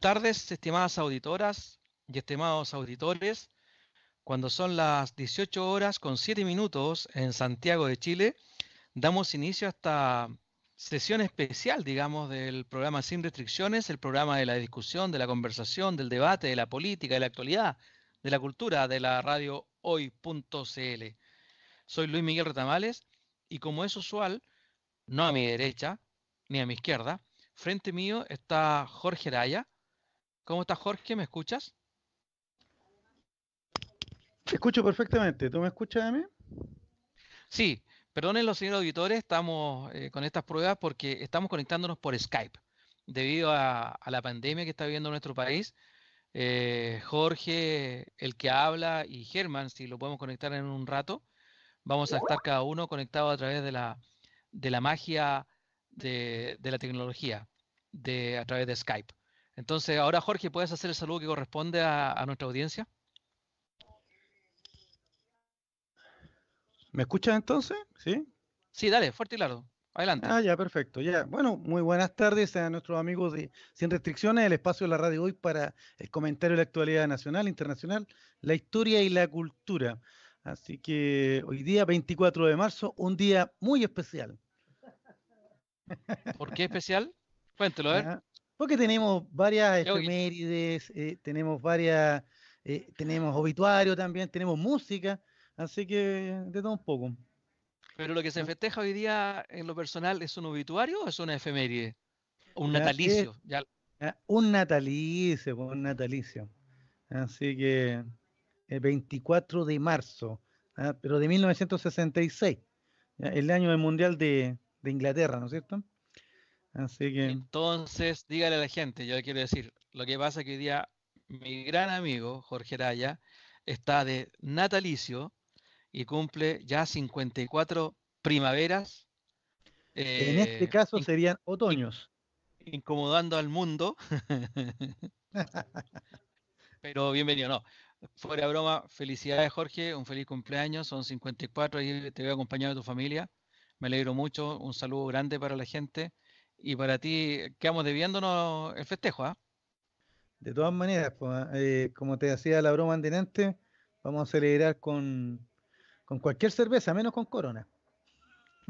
tardes, estimadas auditoras y estimados auditores. Cuando son las 18 horas con 7 minutos en Santiago de Chile, damos inicio a esta sesión especial, digamos, del programa Sin Restricciones, el programa de la discusión, de la conversación, del debate, de la política, de la actualidad, de la cultura, de la radio hoy.cl. Soy Luis Miguel Retamales y como es usual, no a mi derecha ni a mi izquierda, frente mío está Jorge Araya. ¿Cómo estás, Jorge? ¿Me escuchas? Te escucho perfectamente. ¿Tú me escuchas a mí? Sí, perdonen los señores auditores, estamos eh, con estas pruebas porque estamos conectándonos por Skype. Debido a, a la pandemia que está viviendo nuestro país, eh, Jorge, el que habla, y Germán, si lo podemos conectar en un rato, vamos a estar cada uno conectado a través de la, de la magia de, de la tecnología, de, a través de Skype. Entonces, ahora Jorge, ¿puedes hacer el saludo que corresponde a, a nuestra audiencia? ¿Me escuchas entonces? ¿Sí? Sí, dale, fuerte y claro. Adelante. Ah, ya, perfecto. Ya. Bueno, muy buenas tardes a nuestros amigos de Sin Restricciones, el espacio de la radio hoy para el comentario de la actualidad nacional, internacional, la historia y la cultura. Así que hoy día, 24 de marzo, un día muy especial. ¿Por qué especial? Cuéntelo, a ver. Porque tenemos varias efemérides, eh, tenemos varias, eh, tenemos obituario también, tenemos música, así que de todo un poco. Pero lo que se festeja hoy día en lo personal es un obituario o es una efeméride? Un Ya, natalicio. Ya, Ah, Un natalicio, pues, un natalicio. Así que el 24 de marzo, ah, pero de 1966, ya, el año del Mundial de, de Inglaterra, ¿no es cierto? Así que Entonces, dígale a la gente, yo quiero decir, lo que pasa es que hoy día mi gran amigo Jorge Araya está de natalicio y cumple ya 54 primaveras, en eh, este caso in- serían otoños. incomodando al mundo, pero bienvenido, no. Fuera broma, felicidades Jorge, un feliz cumpleaños, son 54 y te veo acompañado de tu familia, me alegro mucho, un saludo grande para la gente y para ti, quedamos debiéndonos el festejo, ¿ah? De todas maneras, pues, eh, como te decía la broma anteriormente, vamos a celebrar con, con cualquier cerveza, menos con Corona.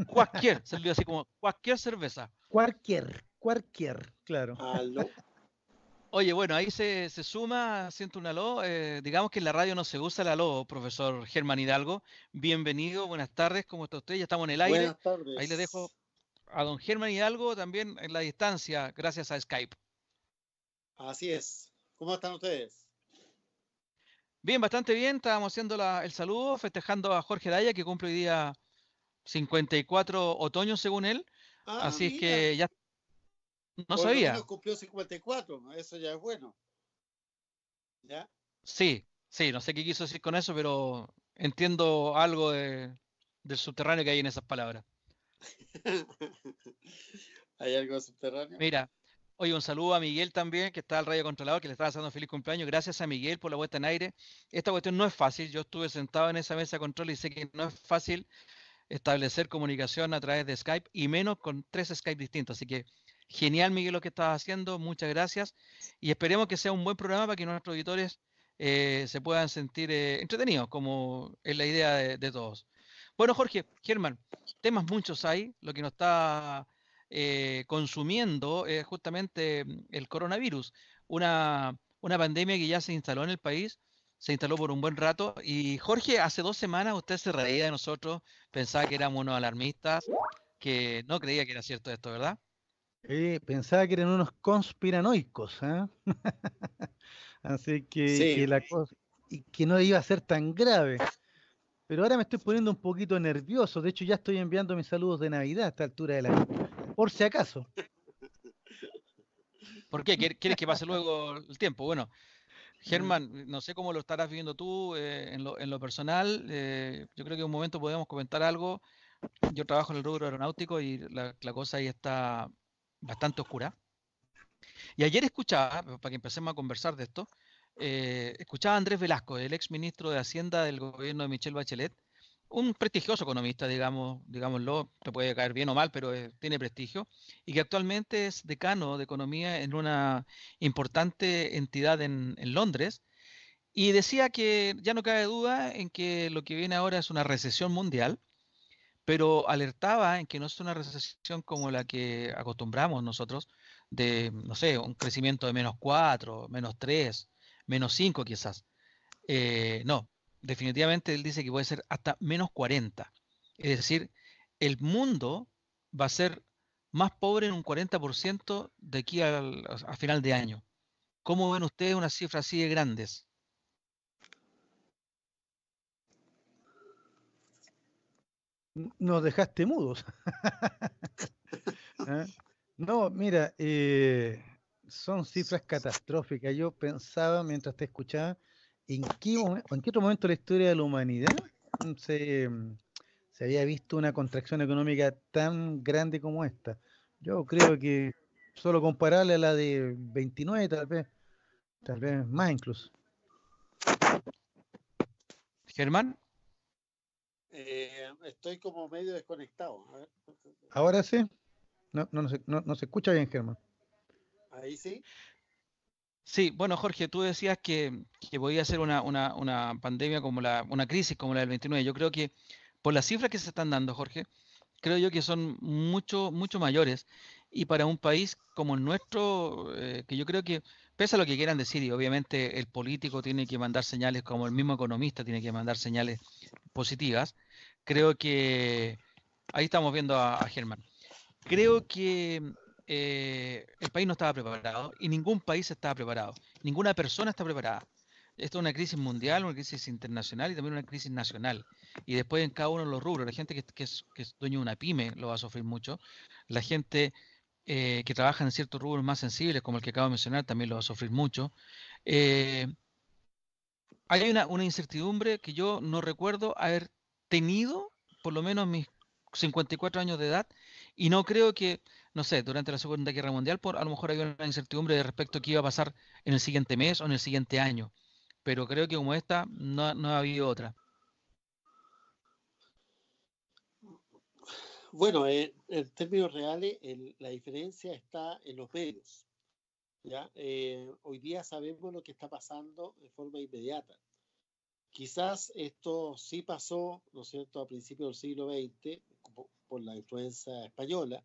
Cualquier, salió así como cualquier cerveza. Cualquier, cualquier, claro. Aló. Oye, bueno, ahí se, se suma, siento un aló. eh, digamos que en la radio no se usa el aló, profesor Germán Hidalgo. Bienvenido, buenas tardes, ¿cómo está usted? Ya estamos en el aire. Buenas tardes. Ahí le dejo a don Germán Hidalgo también en la distancia, gracias a Skype. Así es. ¿Cómo están ustedes? Bien, bastante bien. Estábamos haciendo la- el saludo, festejando a Jorge Daya, que cumple hoy día 54 otoños, según él. Ah, Así es que ya no por sabía. menos cumplió 54. Eso ya es bueno. ¿Ya? Sí, sí, no sé qué quiso decir con eso, pero entiendo algo de- del subterráneo que hay en esas palabras. ¿Hay algo subterráneo? Mira, oye, un saludo a Miguel también, que está al radio controlador, que le estaba haciendo feliz cumpleaños. Gracias a Miguel por la vuelta en aire. Esta cuestión no es fácil. Yo estuve sentado en esa mesa de control y sé que no es fácil establecer comunicación a través de Skype y menos con tres Skype distintos. Así que genial, Miguel, lo que estás haciendo. Muchas gracias. Y esperemos que sea un buen programa para que nuestros auditores eh, se puedan sentir eh, entretenidos, como es la idea de, de todos. Bueno, Jorge, Germán, temas muchos hay. Lo que nos está eh, consumiendo es justamente mm, el coronavirus, una, una pandemia que ya se instaló en el país, se instaló por un buen rato. Y Jorge, hace dos semanas usted se reía de nosotros, pensaba que éramos unos alarmistas, que no creía que era cierto esto, ¿verdad? Eh, pensaba que eran unos conspiranoicos, ¿ah? Así que, Sí. que la cosa, y que no iba a ser tan grave. Pero ahora me estoy poniendo un poquito nervioso. De hecho, ya estoy enviando mis saludos de Navidad a esta altura de la Por si acaso. ¿Por qué? ¿Quier- ¿Quieres que pase luego el tiempo? Bueno, Germán, no sé cómo lo estarás viendo tú eh, en lo, en lo personal. eh, yo creo que en un momento podemos comentar algo. Yo trabajo en el rubro aeronáutico y la, la cosa ahí está bastante oscura. Y ayer escuchaba, para que empecemos a conversar de esto, eh, escuchaba a Andrés Velasco, el ex ministro de Hacienda del gobierno de Michelle Bachelet, un prestigioso economista, digamos, digámoslo, te puede caer bien o mal, pero eh, tiene prestigio, y que actualmente es decano de economía en una importante entidad en, Londres, y decía que ya no cabe duda en que lo que viene ahora es una recesión mundial, pero alertaba en que no es una recesión como la que acostumbramos nosotros, de, no sé, un crecimiento de menos 4, menos 3, menos 5 quizás. Eh, no, definitivamente él dice que puede ser hasta menos 40. Es decir, el mundo va a ser más pobre en un 40% de aquí a final de año. ¿Cómo ven ustedes una cifra así de grandes? Nos dejaste mudos. ¿Eh? No, mira, eh, son cifras catastróficas. Yo pensaba mientras te escuchaba ¿en qué, ¿en qué otro momento de la historia de la humanidad se, se había visto una contracción económica tan grande como esta? Yo creo que solo comparable a la de 29 tal vez, tal vez más incluso. Germán. Eh, estoy como medio desconectado. Ahora sí. No, no, no, no, se escucha bien, Germán. Ahí sí. Sí, bueno, Jorge, tú decías que, que podía ser una, pandemia como la, una crisis como la del 29. Yo creo que por las cifras que se están dando, Jorge, creo yo que son mucho, mucho mayores. Y para un país como el nuestro, eh, que yo creo que, pese a lo que quieran decir, y obviamente el político tiene que mandar señales, como el mismo economista tiene que mandar señales positivas, creo que ahí estamos viendo a Germán. Creo que eh, el país no estaba preparado y ningún país estaba preparado. Ninguna persona está preparada. Esto es una crisis mundial, una crisis internacional y también una crisis nacional. Y después en cada uno de los rubros, la gente que, es, dueño de una pyme lo va a sufrir mucho. La gente eh, que trabaja en ciertos rubros más sensibles, como el que acabo de mencionar, también lo va a sufrir mucho. Eh, hay una, una incertidumbre que yo no recuerdo haber tenido, por lo menos mis 54 años de edad, y no creo que no sé, durante la Segunda Guerra Mundial, por, a lo mejor hay una incertidumbre respecto a qué iba a pasar en el siguiente mes o en el siguiente año. Pero creo que como esta, no, no ha habido otra. Bueno, en, términos reales, la diferencia está en los medios. ¿ya? Eh, hoy día sabemos lo que está pasando de forma inmediata. Quizás esto sí pasó, ¿no es cierto?, a principios del siglo XX, por la influencia española,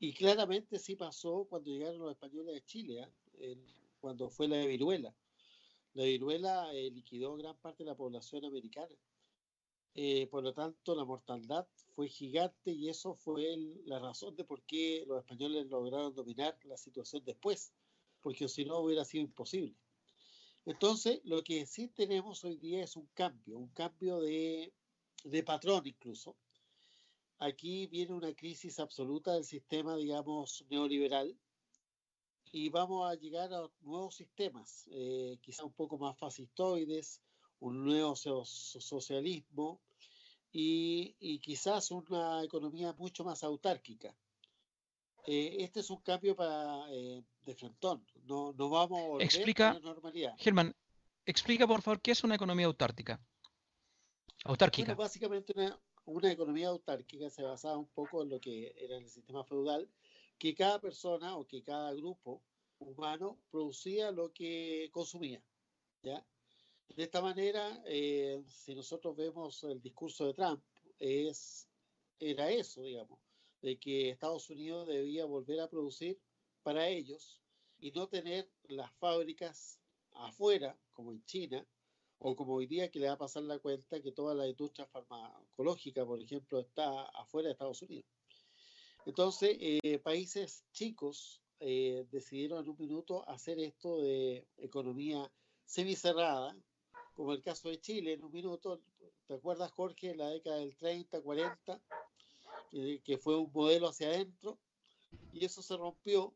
y claramente sí pasó cuando llegaron los españoles de Chile, ¿ah? cuando fue la viruela. La viruela eh, liquidó gran parte de la población americana. Eh, por lo tanto, la mortandad fue gigante y eso fue la razón de por qué los españoles lograron dominar la situación después, porque si no hubiera sido imposible. Entonces, lo que sí tenemos hoy día es un cambio, un cambio de, de patrón incluso, aquí viene una crisis absoluta del sistema, digamos, neoliberal y vamos a llegar a nuevos sistemas, eh, quizá un poco más fascistoides, un nuevo socialismo y, quizás una economía mucho más autárquica. Eh, este es un cambio para, eh, de frontón, no, no vamos a volver explica, a la normalidad. Germán, explica por favor qué es una economía autárquica. Autárquica. básicamente una, una economía autárquica se basaba un poco en lo que era el sistema feudal, que cada persona o que cada grupo humano producía lo que consumía. ¿ya? De esta manera, eh, si nosotros vemos el discurso de Trump, es, era eso, digamos, de que Estados Unidos debía volver a producir para ellos y no tener las fábricas afuera, como en China, o como hoy día que le va a pasar la cuenta que toda la industria farmacológica, por ejemplo, está afuera de Estados Unidos. Entonces, eh, países chicos eh, decidieron en un minuto hacer esto de economía semicerrada, como el caso de Chile, en un minuto, ¿te acuerdas, Jorge, en la década del 30, 40, que fue un modelo hacia adentro? Y eso se rompió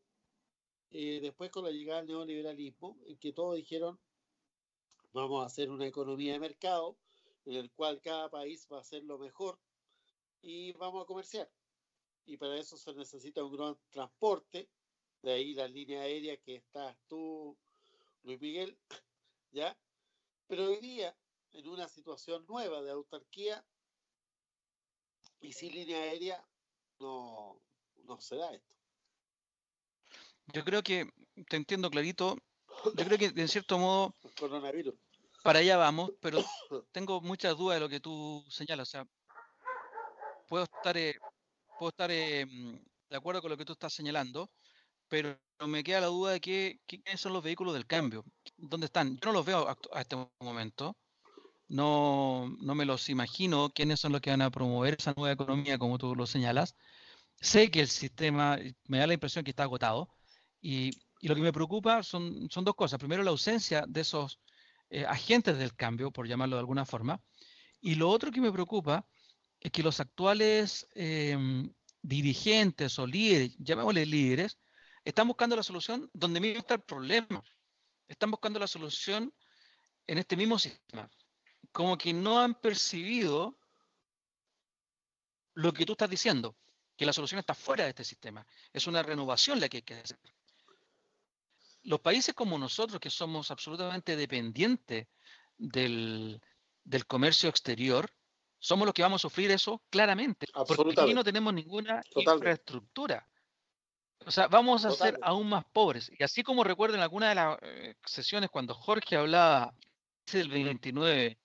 eh, después con la llegada del neoliberalismo, en que todos dijeron, Vamos a hacer una economía de mercado en el cual cada país va a hacer lo mejor y vamos a comerciar. Y para eso se necesita un gran transporte, de ahí la línea aérea que estás tú, Luis Miguel, ¿ya? Pero hoy día, en una situación nueva de autarquía, Y sin línea aérea no, no se da esto. Yo creo que, te entiendo clarito, yo creo que en cierto modo coronavirus. para allá vamos, pero tengo muchas dudas de lo que tú señalas. O sea, puedo estar, eh, puedo estar eh, de acuerdo con lo que tú estás señalando, pero me queda la duda de qué, quiénes son los vehículos del cambio. ¿Dónde están? Yo no los veo a este momento. No, no me los imagino quiénes son los que van a promover esa nueva economía, como tú lo señalas. Sé que el sistema, me da la impresión que está agotado, y, lo que me preocupa son, son dos cosas. Primero, la ausencia de esos eh, agentes del cambio, por llamarlo de alguna forma. Y lo otro que me preocupa es que los actuales em, dirigentes o líderes, llamémosle líderes, están buscando la solución donde mismo está el problema. Están buscando la solución en este mismo sistema. Como que no han percibido lo que tú estás diciendo, que la solución está fuera de este sistema. Es una renovación la que hay que hacer los países como nosotros, que somos absolutamente dependientes del, comercio exterior, somos los que vamos a sufrir eso claramente. Porque aquí no tenemos ninguna infraestructura. O sea, vamos a ser aún más pobres. Y así como recuerdo en alguna de las eh, sesiones cuando Jorge hablaba del 29,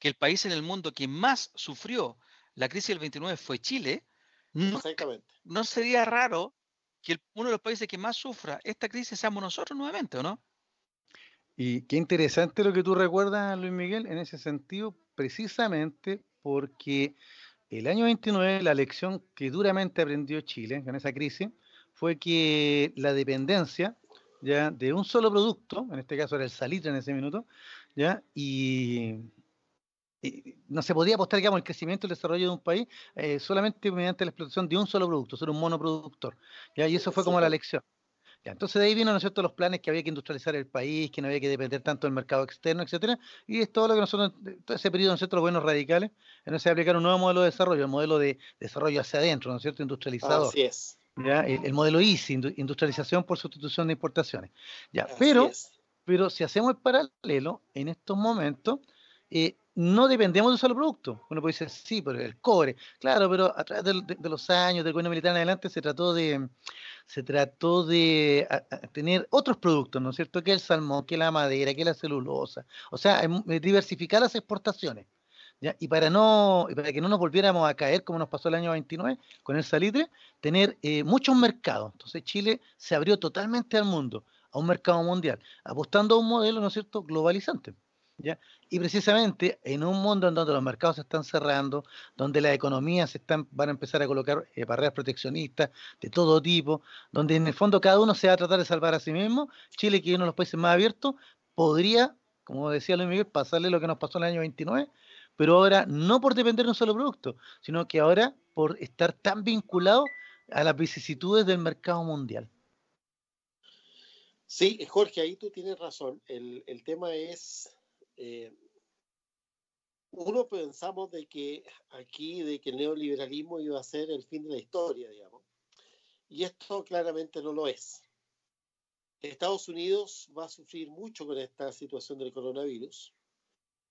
que el país en el mundo que más sufrió la crisis del 29 fue Chile, no sería raro que uno de los países que más sufra esta crisis seamos nosotros nuevamente, ¿o no? Y qué interesante lo que tú recuerdas, Luis Miguel, en ese sentido, precisamente porque el año 29, la lección que duramente aprendió Chile con esa crisis fue que la dependencia ya de un solo producto, en este caso era el salitre en ese minuto, ya y no se podía apostar, digamos, el crecimiento y el desarrollo de un país eh, solamente mediante la explotación de un solo producto, ser un monoproductor. ¿ya? Y eso fue como la lección. ¿ya? Entonces de ahí vino, ¿no es cierto?, los planes que había que industrializar el país, que no había que depender tanto del mercado externo, etcétera, y es todo lo que nosotros, todo ese periodo, ¿no es cierto?, los buenos radicales, en ese aplicar un nuevo modelo de desarrollo, el modelo de desarrollo hacia adentro, ¿no es cierto?, industrializador. Así es. ¿ya? El, modelo ICI, industrialización por sustitución de importaciones. ¿ya? pero, pero si hacemos el paralelo, en estos momentos, eh, no dependemos de un solo producto. Uno puede decir, sí, pero el cobre. Claro, pero a través de, los años del gobierno militar en adelante se trató de se trató de tener otros productos, ¿no es cierto? Que el salmón, que la madera, que la celulosa. O sea, diversificar las exportaciones. ¿ya? Y para no para que no nos volviéramos a caer como nos pasó el año 29 con el salitre, tener eh, muchos mercados. Entonces Chile se abrió totalmente al mundo, a un mercado mundial, apostando a un modelo, ¿no es cierto?, globalizante. Y precisamente en un mundo en donde los mercados se están cerrando, donde las economías están, van a empezar a colocar eh, barreras proteccionistas de todo tipo, donde en el fondo cada uno se va a tratar de salvar a sí mismo, Chile, que es uno de los países más abiertos, podría, como decía Luis Miguel, pasarle lo que nos pasó en el año 29, pero ahora no por depender de un solo producto, sino que ahora por estar tan vinculado a las vicisitudes del mercado mundial. Sí, Jorge, ahí tú tienes razón. El, el tema es eh, uno pensamos de que aquí, de que el neoliberalismo iba a ser el fin de la historia, digamos. Y esto claramente no lo es. Estados Unidos va a sufrir mucho con esta situación del coronavirus.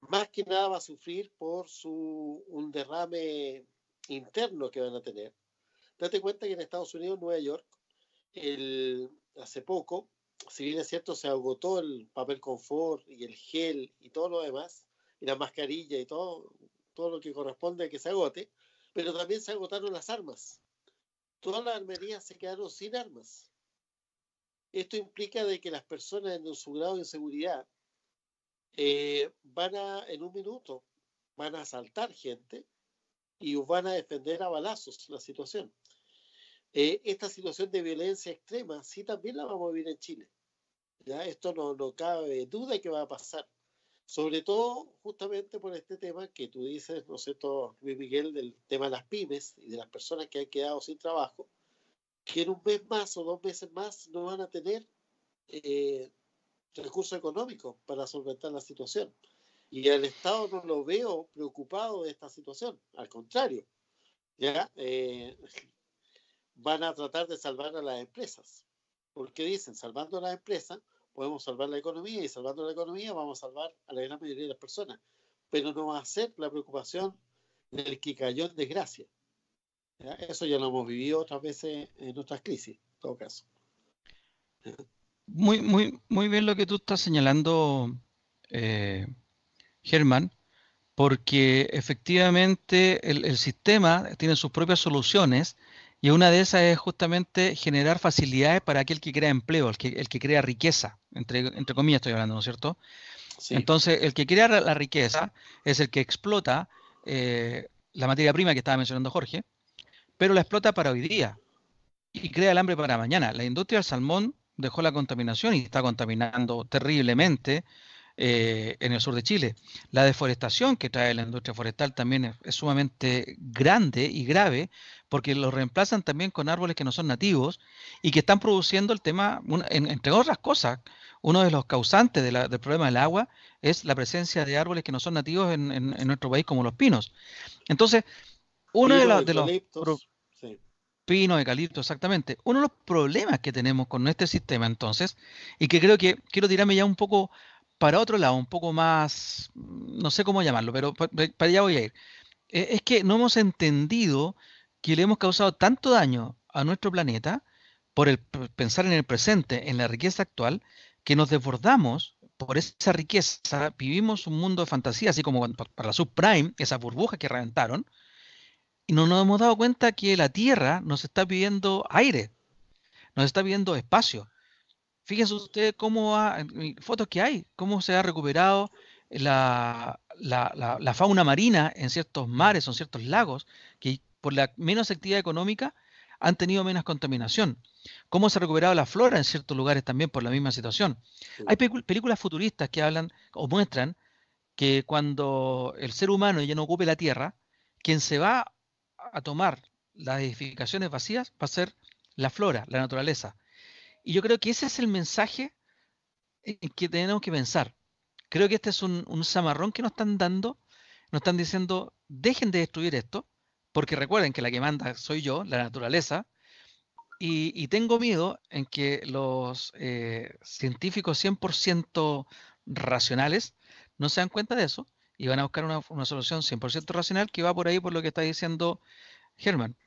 Más que nada va a sufrir por su, un derrame interno que van a tener. Date cuenta que en Estados Unidos, Nueva York, hace poco, si bien es cierto, se agotó el papel confort y el gel y todo lo demás, y la mascarilla y todo, todo lo que corresponde a que se agote, pero también se agotaron las armas. Todas las armerías se quedaron sin armas. Esto implica de que las personas en su grado de inseguridad eh, van a, en un minuto, van a asaltar gente y van a defender a balazos la situación. Eh, esta situación de violencia extrema sí también la vamos a vivir en Chile. ¿ya? Esto no, no cabe duda que va a pasar. Sobre todo justamente por este tema que tú dices, ¿no sé cierto, Luis Miguel, del tema de las pymes y de las personas que han quedado sin trabajo, que en un mes más o dos meses más no van a tener eh, recursos económicos para solventar la situación. Y el Estado no lo veo preocupado de esta situación, al contrario. ¿ya? Eh, van a tratar de salvar a las empresas. Porque dicen, salvando a las empresas, podemos salvar la economía y salvando la economía vamos a salvar a la gran mayoría de las personas. Pero no va a ser la preocupación del que cayó en desgracia. Eso ya lo hemos vivido otras veces en otras crisis, en todo caso. Muy, muy, muy bien lo que tú estás señalando, eh, Germán, porque efectivamente el, sistema tiene sus propias soluciones y una de esas es justamente generar facilidades para aquel que crea empleo, el que, el que crea riqueza, entre, entre comillas estoy hablando, ¿no es cierto? Entonces, el que crea la riqueza es el que explota eh, la materia prima que estaba mencionando Jorge, pero la explota para hoy día y crea el hambre para mañana. La industria del salmón dejó la contaminación y está contaminando terriblemente eh, en el sur de Chile. La deforestación que trae la industria forestal también es, sumamente grande y grave porque lo reemplazan también con árboles que no son nativos y que están produciendo el tema, entre otras cosas, uno de los causantes del problema del agua es la presencia de árboles que no son nativos en, nuestro país como los pinos. Entonces, uno de, los... De los Pino, eucalipto, exactamente. Uno de los problemas que tenemos con este sistema entonces, y que creo que quiero tirarme ya un poco para otro lado, un poco más, no sé cómo llamarlo, pero para allá voy a ir. E, es que no hemos entendido que le hemos causado tanto daño a nuestro planeta por el pensar en el presente, en la riqueza actual, que nos desbordamos por esa riqueza, vivimos un mundo de fantasía, así como para la subprime, esas burbujas que reventaron, y no nos hemos dado cuenta que la Tierra nos está pidiendo aire, nos está pidiendo espacio. Fíjense ustedes cómo ha, fotos que hay, cómo se ha recuperado la, fauna marina en ciertos mares o en ciertos lagos, que por la menos actividad económica han tenido menos contaminación. Cómo se ha recuperado la flora en ciertos lugares también por la misma situación. Hay películas futuristas que hablan o muestran que cuando el ser humano ya no ocupe la Tierra, quien se va a tomar las edificaciones vacías va a ser la flora, la naturaleza. Y yo creo que ese es el mensaje en que tenemos que pensar. Creo que este es un, un zamarrón que nos están dando, nos están diciendo, dejen de destruir esto, porque recuerden que la que manda soy yo, la naturaleza, y, tengo miedo en que los eh, científicos 100% racionales no se dan cuenta de eso y van a buscar una, una solución 100% racional que va por ahí por lo que está diciendo Germán.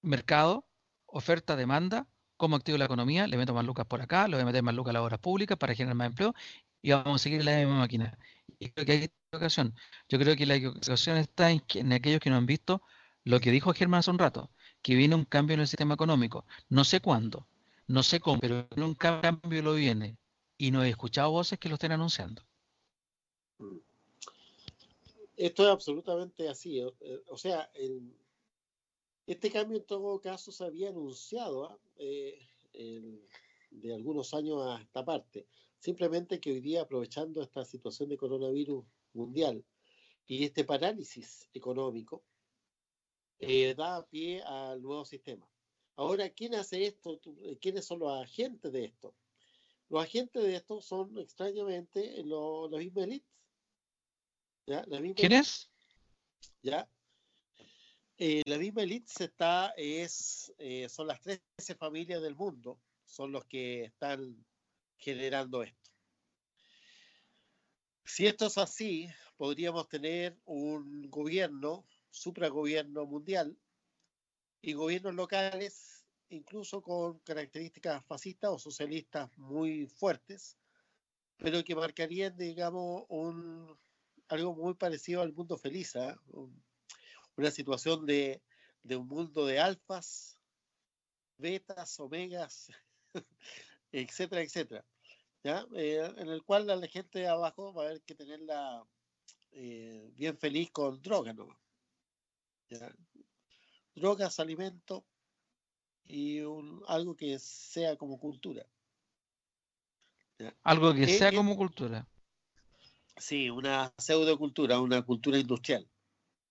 Mercado, oferta, demanda, cómo activo la economía, le meto más lucas por acá, le voy a meter más lucas a las obras públicas para generar más empleo y vamos a seguir la misma máquina. Y creo que hay ocasión. Yo creo que la equivocación está en, en aquellos que no han visto lo que dijo Germán hace un rato, que viene un cambio en el sistema económico. No sé cuándo, no sé cómo, pero un cambio lo viene. Y no he escuchado voces que lo estén anunciando. Esto es absolutamente así. O eh, sea, este cambio en todo caso se había anunciado ¿ah? eh, de algunos años a esta parte. Simplemente que hoy día, aprovechando esta situación de coronavirus mundial y este parálisis económico, eh, da pie al nuevo sistema. Ahora, ¿quién hace esto? ¿Quiénes son los agentes de esto? Los agentes de esto son extrañamente los, los mismos elites. ¿Ya? ¿Quiénes? ¿Ya? Eh, la misma elite está, es, son las 13 familias del mundo, son los que están generando esto. Si esto es así, podríamos tener un gobierno supragobierno mundial y gobiernos locales, incluso con características fascistas o socialistas muy fuertes, pero que marcarían, digamos, un, algo muy parecido al mundo feliz, ¿ah? Una situación de, de, un mundo de alfas, betas, omegas, etcétera, etcétera, ¿ya? Eh, en el cual la gente de abajo va a haber que tenerla eh, bien feliz con droga, ¿no? drogas, alimento y algo que sea como cultura. Algo que sea como cultura. Sí, una pseudocultura, una cultura industrial.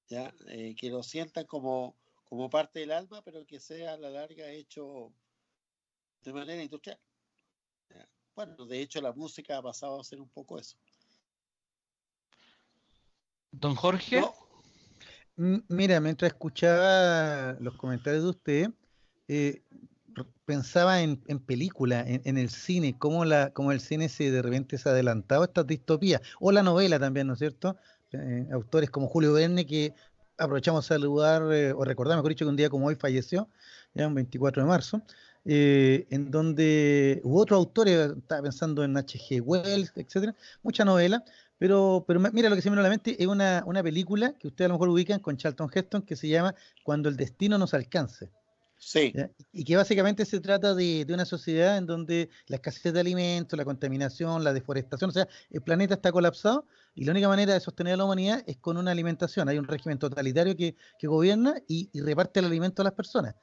¿Ya? Eh, que lo sientan como, como parte del alma, pero que sea a la larga hecho de manera industrial. Bueno, de hecho la música ha pasado a ser un poco eso. Don Jorge. Mira, mientras escuchaba los comentarios de usted, eh, pensaba en, en película, en, el cine, cómo, la, cómo el cine se de repente se ha adelantado a estas distopías, o la novela también, ¿no es cierto? Eh, autores como Julio Verne que aprovechamos a saludar eh, o recordar, mejor dicho, que un día como hoy falleció, ya un 24 de marzo, eh, en donde hubo otros autores, estaba pensando en H.G. Wells, etcétera, mucha novela, pero, pero mira, lo que se me viene a la mente es una, una película que ustedes a lo mejor ubican con Charlton Heston que se llama Cuando el destino nos alcance. Sí. Y que básicamente se trata de, una sociedad en donde la escasez de alimentos, la contaminación, la deforestación, o sea, el planeta está colapsado y la única manera de sostener a la humanidad es con una alimentación. Hay un régimen totalitario que, gobierna y, reparte el alimento a las personas.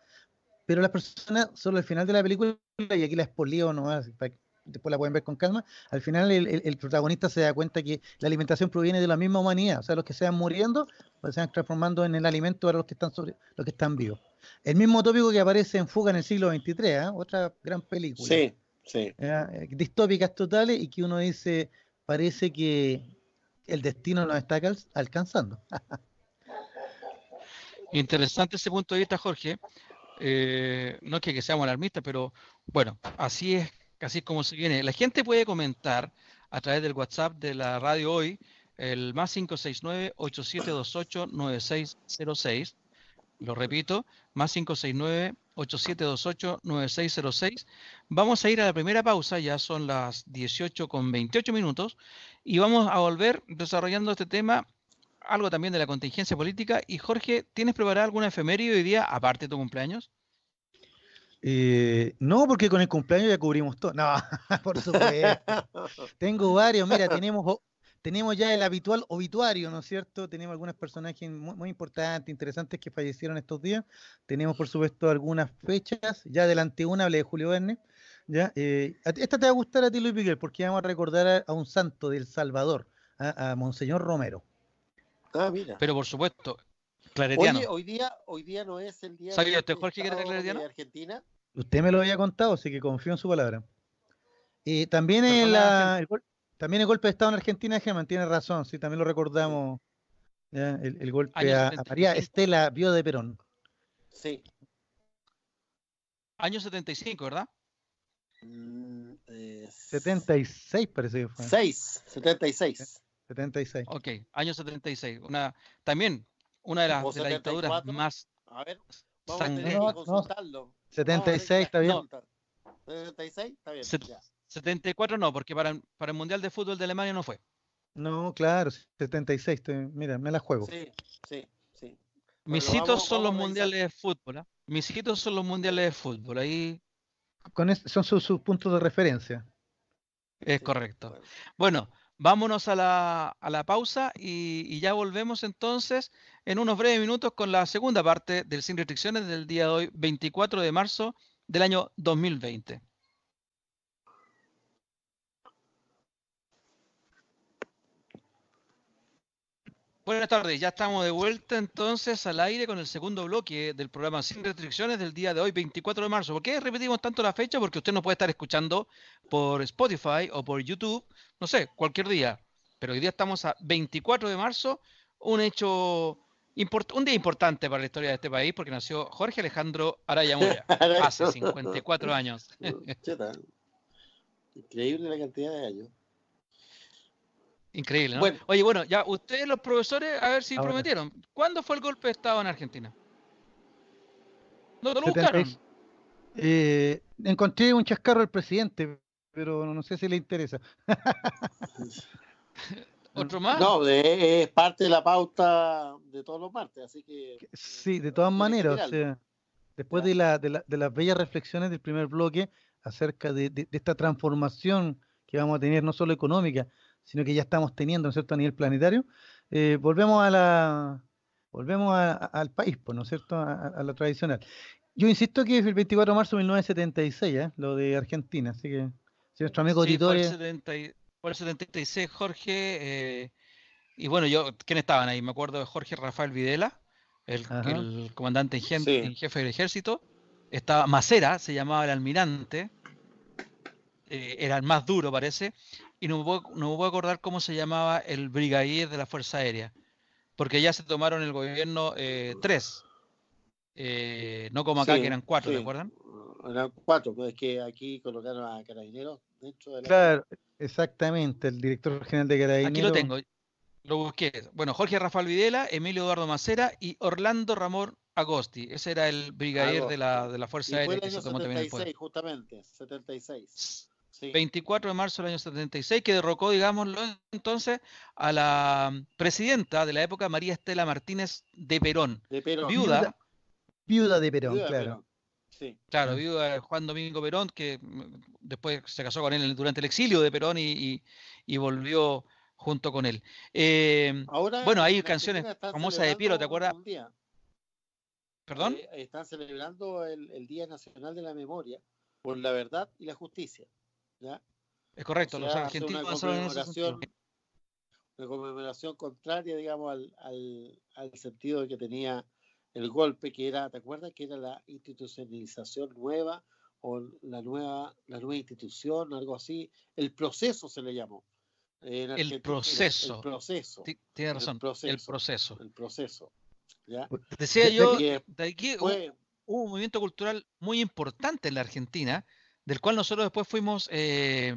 Pero las personas, solo al final de la película, y aquí la expolio nomás, después la pueden ver con calma, al final el, protagonista se da cuenta que la alimentación proviene de la misma humanidad, o sea, los que se van muriendo pues se van transformando en el alimento para los que están sobre, los que están vivos. El mismo tópico que aparece en Fuga en el siglo XXIII, ¿eh? otra gran película. Sí, sí. Eh, distópicas totales y que uno dice, parece que el destino nos está alcanzando. Interesante ese punto de vista, Jorge. Eh, no es que, seamos alarmistas, pero bueno, así es así como se viene. La gente puede comentar a través del WhatsApp de la radio hoy, el más 569-8728-9606. Lo repito, más 569-8728-9606. Vamos a ir a la primera pausa, ya son las 18 con 28 minutos, y vamos a volver desarrollando este tema, algo también de la contingencia política. Y Jorge, ¿tienes preparado alguna efeméride hoy día, aparte de tu cumpleaños? Eh, no, porque con el cumpleaños ya cubrimos todo. No, por supuesto. Tengo varios. Mira, tenemos, tenemos ya el habitual obituario, ¿no es cierto? Tenemos algunos personajes muy, importantes, interesantes que fallecieron estos días. Tenemos, por supuesto, algunas fechas. Ya adelante una, hablé de Julio Verne. ¿ya? Eh, esta te va a gustar a ti, Luis Miguel, porque vamos a recordar a, un santo del Salvador, a, Monseñor Romero. Ah, mira. Pero por supuesto, claretiano. hoy día, hoy día no es el día ¿Sabía usted, Jorge, que era claretiano? de Argentina. Usted me lo había contado, así que confío en su palabra. Y también el, también el golpe de Estado en Argentina, Germán, tiene razón, sí, también lo recordamos. El, golpe a, María Estela Vio de Perón. Sí. Año 75, ¿verdad? 76 mm, parece que fue. 6, 76. 76. Ok, año 76. Una, también una de las, de las dictaduras más... A ver, vamos a tener que consultarlo. 76, está bien. 76, está bien. 74 no, porque para, para el Mundial de Fútbol de Alemania no fue. No, claro, 76, mira, me la juego. Sí, sí, sí. Mis hitos son los mundiales de fútbol. ¿eh? Mis hitos son los mundiales de fútbol. Ahí. Con son sus, puntos de referencia. Es correcto. Bueno, vámonos a la, a la pausa y, y, ya volvemos entonces en unos breves minutos con la segunda parte del Sin Restricciones del día de hoy, 24 de marzo del año 2020. Buenas tardes, ya estamos de vuelta entonces al aire con el segundo bloque del programa Sin Restricciones del día de hoy, 24 de marzo. ¿Por qué repetimos tanto la fecha? Porque usted nos puede estar escuchando por Spotify o por YouTube, no sé, cualquier día. Pero hoy día estamos a 24 de marzo, un hecho un día importante para la historia de este país porque nació Jorge Alejandro Araya Moya hace 54 años. Increíble la cantidad de años. Increíble, ¿no? Oye, bueno, ya ustedes los profesores, a ver si prometieron. ¿Cuándo fue el golpe de Estado en Argentina? ¿No lo buscaron? Eh, encontré un chascarro del presidente, pero no sé si le interesa. ¿Otro más? No, es parte de la pauta de todos los martes, así que... Sí, de todas maneras, después de, la, de, la, de, las bellas reflexiones del primer bloque acerca de, esta transformación que vamos a tener, no solo económica, sino que ya estamos teniendo, ¿no es cierto?, a nivel planetario, eh, volvemos a la volvemos al país, pues, ¿no es cierto?, a, la tradicional. Yo insisto que es el 24 de marzo de 1976, ¿eh? lo de Argentina, así que si nuestro amigo sí, por el 76, Jorge. Eh, y bueno, yo, ¿quién estaban ahí? Me acuerdo de Jorge Rafael Videla, el, comandante en, jefe del ejército. Estaba Macera, se llamaba el almirante. Eh, era el más duro, parece. Y no me, puedo, no puedo acordar cómo se llamaba el brigadier de la Fuerza Aérea. Porque ya se tomaron el gobierno eh, tres. no como acá, que eran cuatro, ¿te acuerdan? Eran cuatro, pues es que aquí colocaron a carabineros dentro de la. Claro, Exactamente, el director general de Carabineros. Aquí lo tengo. Lo busqué. Bueno, Jorge Rafael Videla, Emilio Eduardo Macera y Orlando Ramón Agosti. Ese era el brigadier de la, de la Fuerza Aérea que se tomó también el poder. justamente, 76. 24 de marzo del año 76, que derrocó, digámoslo, entonces a la presidenta de la época, María Estela Martínez de Perón. De Perón. Viuda. Viuda, de Perón, claro. Sí. Claro, viuda de Juan Domingo Perón, que mm, después se casó con él durante el exilio de Perón y, y volvió junto con él. Eh, bueno, hay canciones famosas de Piero, ¿te acuerdas? ¿Perdón? Eh, están celebrando el, Día Nacional de la Memoria por la verdad y la justicia. ¿Ya? Es correcto, los argentinos una conmemoración, una conmemoración contraria, digamos, al, al, al, sentido que tenía el golpe, que era, ¿te acuerdas? Que era la institucionalización nueva o la nueva, la nueva institución, algo así. El proceso se le llamó el proceso. El proceso. Tiene razón. El proceso. El proceso. ¿ya? Decía yo, de aquí hubo un movimiento cultural muy importante en la Argentina, del cual nosotros después fuimos eh,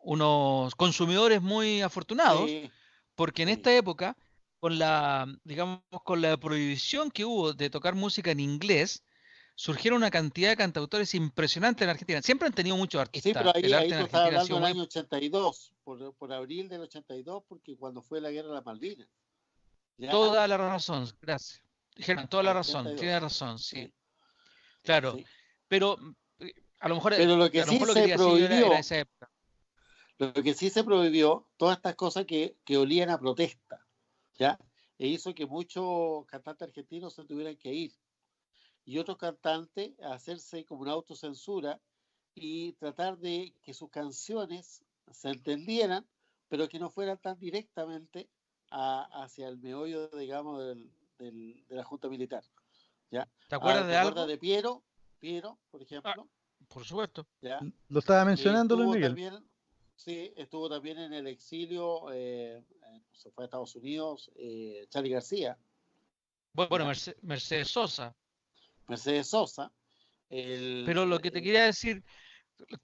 unos consumidores muy afortunados, porque en esta época, con la, digamos, con la prohibición que hubo de tocar música en inglés, surgieron una cantidad de cantautores impresionantes en Argentina. Siempre han tenido muchos artistas. Sí, pero ahí, ahí tú estás hablando del año 82, por, por, abril del 82, porque cuando fue la guerra de las Malvinas. Toda la razón, gracias. Dijeron, toda la razón, tiene razón, sí. Claro, pero a lo mejor, pero lo que sí se prohibió, Lo que sí se prohibió, todas estas cosas que, que olían a protesta, ¿ya? E hizo que muchos cantantes argentinos se tuvieran que ir y otro cantante hacerse como una autocensura y tratar de que sus canciones se entendieran, pero que no fueran tan directamente hacia el meollo, digamos, del, de la Junta Militar. ¿ya? ¿Te acuerdas de algo? de Piero? Piero, por ejemplo. Ah, por supuesto. ¿ya? Lo estaba mencionando Luis Miguel. También, sí, estuvo también en el exilio, eh, se fue a Estados Unidos, eh, Charlie García. Bueno, Mercedes Sosa. Mercedes Sosa. Pero lo que te quería decir,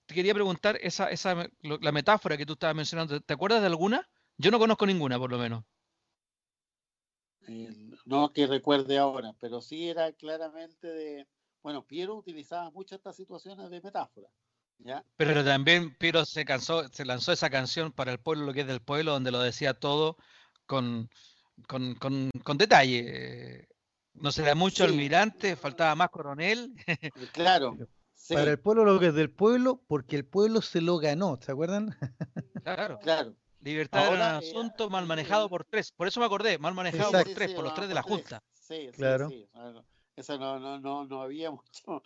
te quería preguntar, esa, esa, la metáfora que tú estabas mencionando, ¿te acuerdas de alguna? Yo no conozco ninguna, por lo menos. no que recuerde ahora, pero sí era claramente de. Bueno, Piero utilizaba muchas estas situaciones de metáfora. ¿ya? Pero también Piero se cansó, se lanzó esa canción para el pueblo, lo que es del pueblo, donde lo decía todo con, con, con, con detalle. No se da mucho almirante, faltaba más coronel. Claro. Para el pueblo lo que es del pueblo, porque el pueblo se lo ganó, ¿se acuerdan? Claro. claro. Libertad era un eh, asunto mal manejado por tres. Por eso me acordé, mal manejado por tres, por los tres de la Junta. Sí, claro. Eso no, no, no, no había mucho,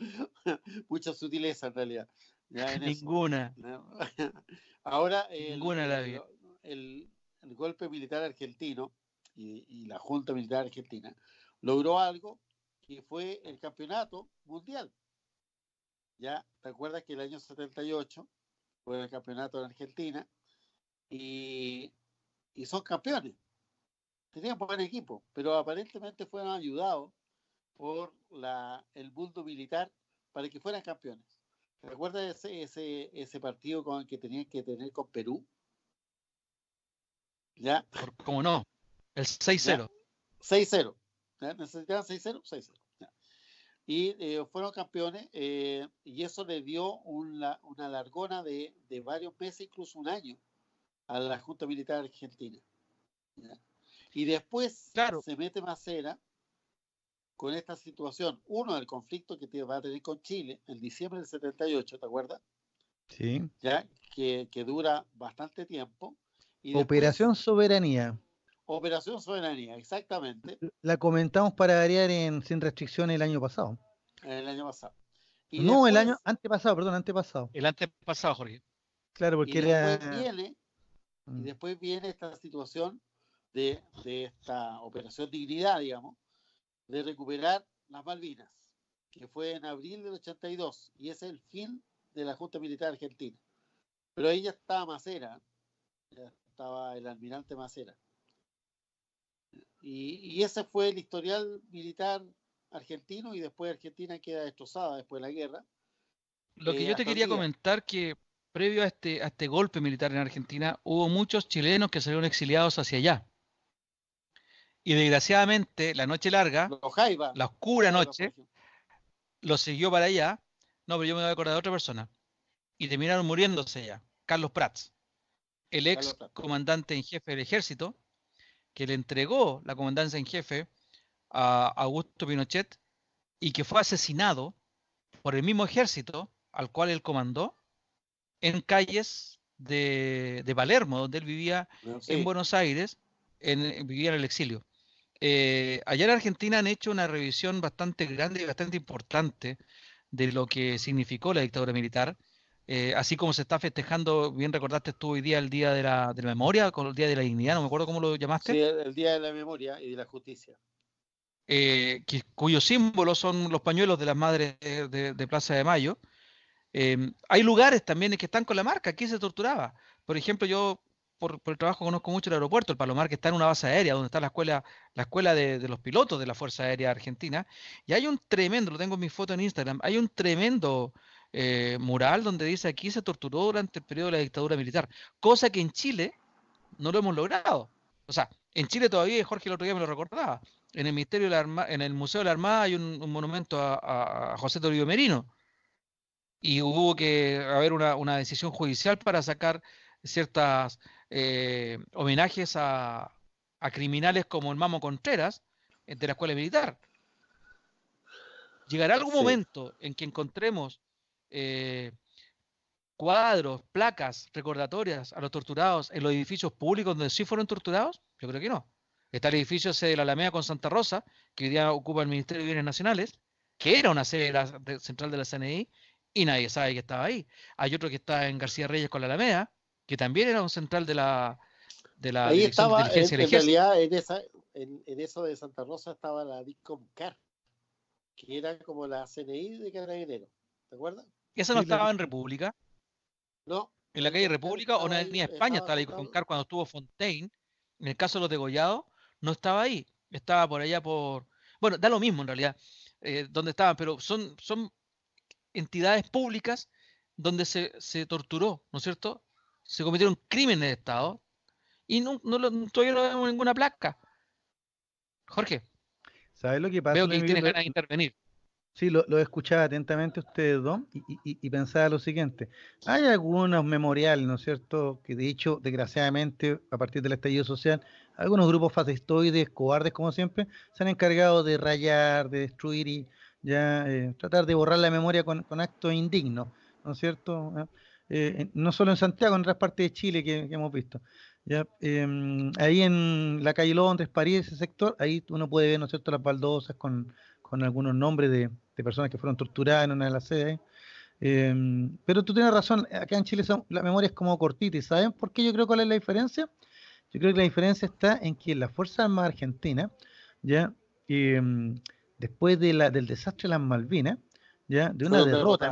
mucha sutileza en realidad. Ninguna. Ahora, el, el, el, golpe militar argentino y, y la Junta Militar Argentina logró algo que fue el campeonato mundial. Ya, ¿te acuerdas que el año 78 fue el campeonato en Argentina y, y son campeones? Tenían buen equipo, pero aparentemente fueron ayudados por la, el mundo militar para que fueran campeones. ¿Te acuerdas ese, ese, ese partido con el que tenían que tener con Perú? ¿Ya? ¿Cómo no? El 6-0. 6-0. Necesitaban 6-0, 6-0. Y eh, fueron campeones eh, y eso le dio una, una largona de, de, varios meses, incluso un año, a la Junta Militar Argentina. Y después se mete Macera con esta situación. Uno, del conflicto que va a tener con Chile en diciembre del 78, ¿te acuerdas? Sí. ¿Ya? Que, que dura bastante tiempo. Y Operación Soberanía. Operación Soberanía, exactamente. La comentamos para variar en Sin Restricciones el año pasado. El año pasado. no, el año antepasado, perdón, antepasado. El antepasado, Jorge. Claro, porque y después Viene, Y mm. después viene esta situación de, de esta Operación Dignidad, digamos, de recuperar las Malvinas, que fue en abril del 82, y es el fin de la Junta Militar Argentina. Pero ahí ya estaba Macera, ya estaba el almirante Macera. Y, ese fue el historial militar argentino y después Argentina queda destrozada después de la guerra. Lo que yo te quería comentar que previo a este, a este golpe militar en Argentina hubo muchos chilenos que salieron exiliados hacia allá. Y desgraciadamente, la noche larga, Jaiba. la oscura noche, lo siguió para allá. No, pero yo me voy a acordar de otra persona. Y terminaron muriéndose ya. Carlos Prats, el ex Carlos comandante en jefe del ejército, que le entregó la comandancia en jefe a Augusto Pinochet y que fue asesinado por el mismo ejército al cual él comandó en calles de, de Palermo, donde él vivía sí. en Buenos Aires, en, vivía en el exilio. Eh, allá en Argentina han hecho una revisión bastante grande y bastante importante de lo que significó la dictadura militar, eh, así como se está festejando, bien recordaste tú hoy día el Día de la, de la Memoria, con el Día de la Dignidad, no me acuerdo cómo lo llamaste, Sí, el, el Día de la Memoria y de la Justicia. eh, que- cuyos símbolos son los pañuelos de las madres de, de- Plaza de Mayo. Eh, hay lugares también que están con la marca, aquí se torturaba. Por ejemplo, yo por, el trabajo conozco mucho el aeropuerto, el Palomar, que está en una base aérea, donde está la escuela, la escuela de, los pilotos de la Fuerza Aérea Argentina, y hay un tremendo, lo tengo en mi foto en Instagram, hay un tremendo eh, mural donde dice aquí se torturó durante el periodo de la dictadura militar, cosa que en Chile no lo hemos logrado. O sea, en Chile todavía, Jorge el otro día me lo recordaba, en el Ministerio de la Arma- en el Museo de la Armada hay un, monumento a, José Toribio Merino. Y hubo que haber una decisión judicial para sacar ciertas eh, homenajes a, a criminales como el Mamo Contreras eh, de la escuela militar. Llegará algún Sí. momento en que encontremos eh, cuadros, placas recordatorias a los torturados en los edificios públicos donde sí fueron torturados? Yo creo que no. Está el edificio de la Alameda con Santa Rosa, que hoy día ocupa el Ministerio de Bienes Nacionales, que era una sede de la- de- central de la CNI, y nadie sabe que estaba ahí. Hay otro que está en García Reyes con la Alameda, que también era un central de la, de la Ahí de estaba, en, realidad, en, esa, en, en eso de Santa Rosa estaba la DICOMCAR, que era como la CNI de Carabineros. ¿Te acuerdas? Esa no estaba en. República, No. en la calle República o en la Avenida España estaba estaba la Concar cuando estuvo Fontaine. En el caso de los degollados, no estaba ahí, estaba por allá por. Bueno, da lo mismo en realidad, eh, donde estaban, pero son, son entidades públicas donde se, se torturó, ¿no es cierto? Se cometieron crímenes de Estado y no, no lo- todavía no vemos ninguna placa. Jorge, ¿Sabes lo que pasa? veo que tienes ganas de intervenir. Sí, lo, lo escuchaba atentamente ustedes dos y, y- y pensaba lo siguiente. Hay algunos memoriales, ¿no es cierto?, que de hecho, desgraciadamente, a partir del estallido social, algunos grupos fascistoides, cobardes como siempre, se han encargado de rayar, de destruir y ya eh, tratar de borrar la memoria con, con actos indignos, ¿no es cierto? ¿Eh? Eh, no solo en Santiago, en otras partes de Chile que, que hemos visto. Ya, em, ahí en la calle Londres, París, ese sector, ahí uno puede ver, ¿no es cierto?, las baldosas con, con algunos nombres de, de personas que fueron torturadas en una de las sedes. Em, pero tú tienes razón, acá en Chile son- la memoria es como cortita. ¿Y saben por qué yo creo cuál es la diferencia? Yo creo que la diferencia está en que las Fuerzas Armadas Argentinas, ya, em, después de la, del desastre de las Malvinas, ya, de una derrota.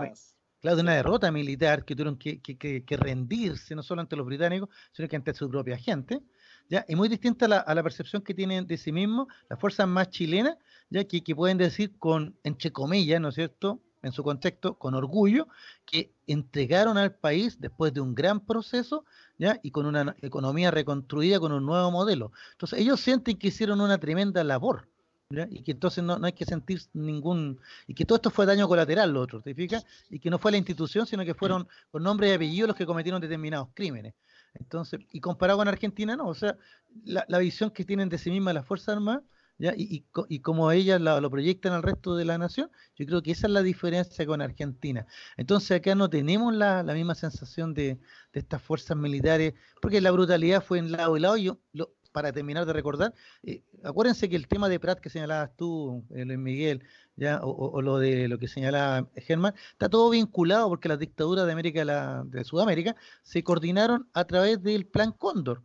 Claro, de una derrota militar que tuvieron que, que- que- que rendirse no solo ante los británicos, sino que ante su propia gente, ¿ya? Y muy distinta a la, a la percepción que tienen de sí mismos las fuerzas más chilenas, ya que, que pueden decir con, entre comillas, ¿no es cierto?, en su contexto, con orgullo, que entregaron al país después de un gran proceso, ¿ya? Y con una economía reconstruida, con un nuevo modelo. Entonces, ellos sienten que hicieron una tremenda labor, ¿ya? Y que entonces no, no hay que sentir ningún... Y que todo esto fue daño colateral, lo otro, ¿te fijas? y que no fue la institución, sino que fueron con nombre y apellido los que cometieron determinados crímenes. Entonces, y comparado con Argentina, no, o sea, la, la visión que tienen de sí mismas las Fuerzas Armadas, ¿ya? Y, y, y como ellas la- lo proyectan al resto de la nación, yo creo que esa es la diferencia con Argentina. Entonces acá no tenemos la, la misma sensación de, de estas fuerzas militares, porque la brutalidad fue en lado y lado, y yo, lo- para terminar de recordar, eh, acuérdense que el tema de Prat que señalabas tú, eh, Luis Miguel, ya, o, o- o lo de lo que señalaba Germán, está todo vinculado porque las dictaduras de América la- de Sudamérica se coordinaron a través del Plan Cóndor,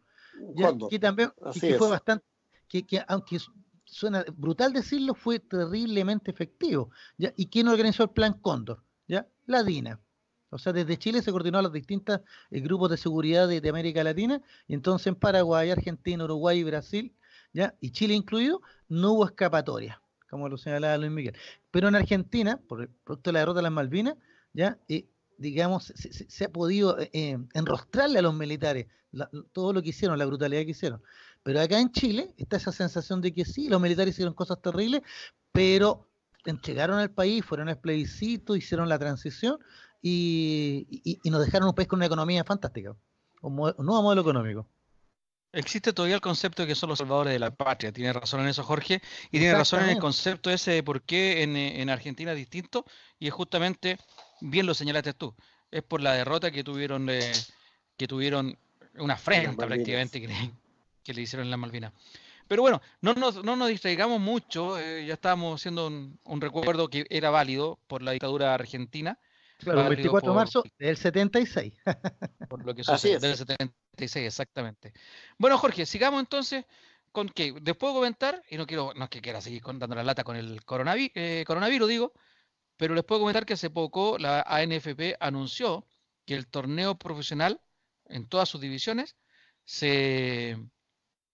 ya, Cóndor. que también que- Así que fue es. bastante que, que aunque su- suena brutal decirlo, fue terriblemente efectivo. ¿ya? ¿Y quién organizó el Plan Cóndor? ¿ya? La DINA. O sea, desde Chile se coordinó a los distintos eh, grupos de seguridad de, América Latina, y entonces en Paraguay, Argentina, Uruguay y Brasil, ¿ya? y Chile incluido, no hubo escapatoria, como lo señalaba Luis Miguel. Pero en Argentina, por el producto de la derrota de las Malvinas, ya eh, digamos, se, se- ha podido eh, eh, enrostrarle a los militares todo lo que hicieron, la brutalidad que hicieron. Pero acá en Chile está esa sensación de que sí, los militares hicieron cosas terribles, pero entregaron al país, fueron al plebiscito, hicieron la transición y, nos dejaron un país con una economía fantástica, un, nuevo modelo económico. Existe todavía el concepto de que son los salvadores de la patria. Tiene razón en eso, Jorge. Y tiene razón en el concepto ese de por qué en, en, Argentina es distinto. Y es justamente, bien lo señalaste tú, es por la derrota que tuvieron, eh, que tuvieron una afrenta prácticamente que, que le hicieron en la Malvinas. Pero bueno, no nos, no nos distraigamos mucho, eh, ya estábamos haciendo un, recuerdo que era válido por la dictadura argentina. Claro, el 24 de marzo del 76. por lo que sucede, del 76, exactamente. Bueno, Jorge, sigamos entonces con que después de comentar, y no quiero, no es que quiera seguir dando la lata con el coronavirus, eh, coronavirus, digo, pero les puedo comentar que hace poco la ANFP anunció que el torneo profesional en todas sus divisiones se,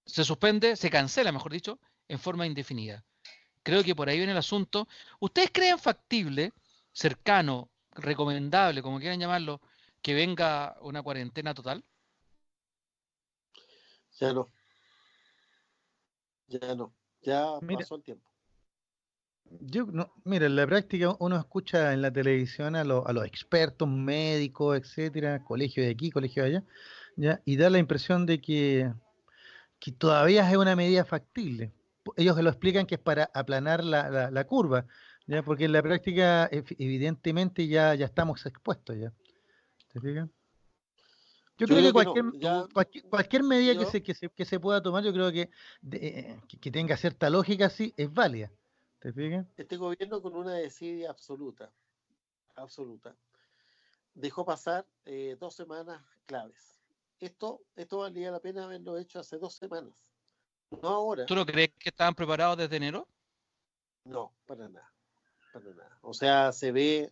se suspende, se cancela, mejor dicho, en forma indefinida. Creo que por ahí viene el asunto. ¿Ustedes creen factible, cercano, recomendable, como quieran llamarlo, que venga una cuarentena total? Ya no. Ya no. Ya pasó el tiempo. Yo no, mira, en la práctica uno escucha en la televisión a, a los expertos, médicos, etcétera, colegio de aquí, colegio de allá, ya, y da la impresión de que que todavía es una medida factible. Ellos lo explican que es para aplanar la, curva, ¿ya? porque en la práctica evidentemente ya, ya estamos expuestos ya. ¿Te fijas? Yo, creo que, cualquier, cualquier, medida que, se, que, se, que, se, pueda tomar, yo creo que, que, tenga cierta lógica, sí, es válida. ¿Te fijas? Este gobierno con una desidia absoluta, absoluta, dejó pasar eh, dos semanas claves esto, esto valía la pena haberlo hecho hace dos semanas, no ahora. ¿Tú no crees que estaban preparados desde enero? No, para nada, nada. O sea, se ve,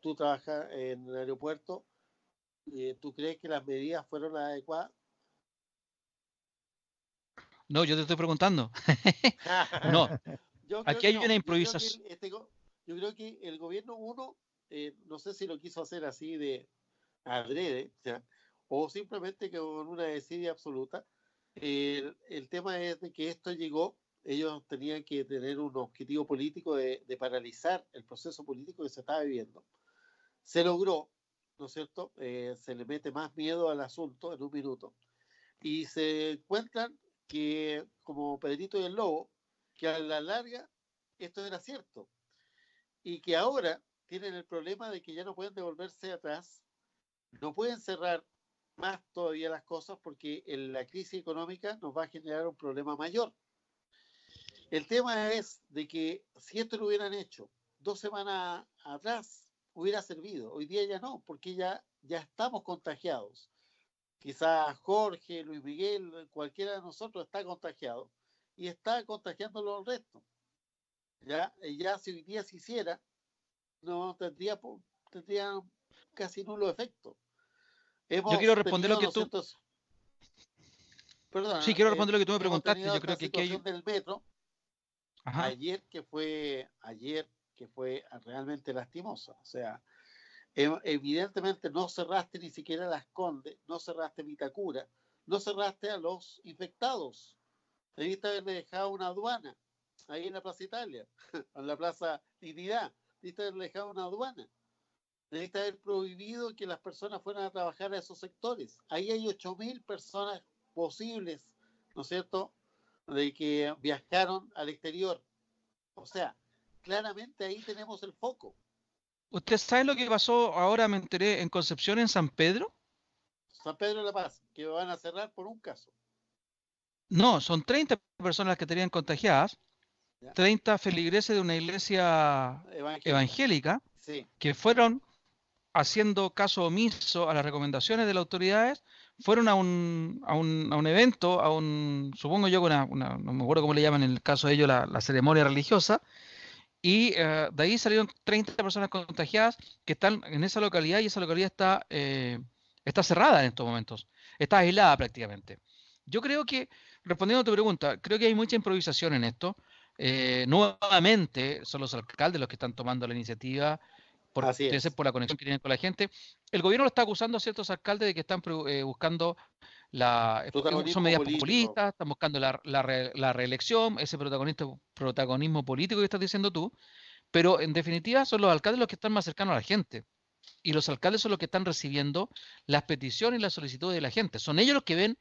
tú trabajas en el aeropuerto, y ¿tú crees que las medidas fueron adecuadas? No, yo te estoy preguntando. no, aquí hay una improvisación. Este yo creo que el gobierno uno, eh, no sé si lo quiso hacer así de adrede, o sea, o simplemente que con una desidia absoluta. El, el, tema es de que esto llegó, ellos tenían que tener un objetivo político de, de, paralizar el proceso político que se estaba viviendo. Se logró, ¿no es cierto? Eh, se le mete más miedo al asunto en un minuto y se encuentran que, como Pedrito y el Lobo, que a la larga esto era cierto y que ahora tienen el problema de que ya no pueden devolverse atrás, no pueden cerrar más todavía las cosas porque la crisis económica nos va a generar un problema mayor. El tema es de que si esto lo hubieran hecho dos semanas atrás, hubiera servido. Hoy día ya no, porque ya, ya estamos contagiados. Quizás Jorge, Luis Miguel, cualquiera de nosotros está contagiado y está contagiándolo al resto. Ya, ya si hoy día se hiciera, no tendría, tendría casi nulo efecto. Yo quiero responder lo que tú. Perdón, sí, quiero responder lo que tú me preguntaste. Yo creo que, hay... del metro, ayer que fue ayer que fue realmente lastimosa. O sea, evidentemente no cerraste ni siquiera las Condes, no cerraste Vitacura, no cerraste a los infectados. Debiste haberle dejado una aduana ahí en la Plaza Italia, en la Plaza Dignidad. Debiste haberle dejado una aduana necesita haber prohibido que las personas fueran a trabajar a esos sectores. Ahí hay 8.000 personas posibles, ¿no es cierto?, de que viajaron al exterior. O sea, claramente ahí tenemos el foco. ¿Usted sabe lo que pasó ahora, me enteré, en Concepción, en San Pedro? San Pedro de la Paz, que van a cerrar por un caso. No, son 30 personas las que tenían contagiadas, 30 feligreses de una iglesia evangélica, que fueron haciendo caso omiso a las recomendaciones de las autoridades, fueron a un, a un, a un evento, a un, supongo yo, una, no me acuerdo cómo le llaman en el caso de ellos, la, ceremonia religiosa, y eh, de ahí salieron 30 personas contagiadas que están en esa localidad y esa localidad está, eh, está cerrada en estos momentos, está aislada prácticamente. Yo creo que, respondiendo a tu pregunta, creo que hay mucha improvisación en esto. Eh, nuevamente son los alcaldes los que están tomando la iniciativa por, por la conexión que tienen con la gente. El gobierno lo está acusando a ciertos alcaldes de que están eh, buscando la, son medidas populistas, están buscando la, la, reelección, ese protagonismo, protagonismo político que estás diciendo tú, pero en definitiva son los alcaldes los que están más cercanos a la gente. Y los alcaldes son los que están recibiendo las peticiones y las solicitudes de la gente. Son ellos los que ven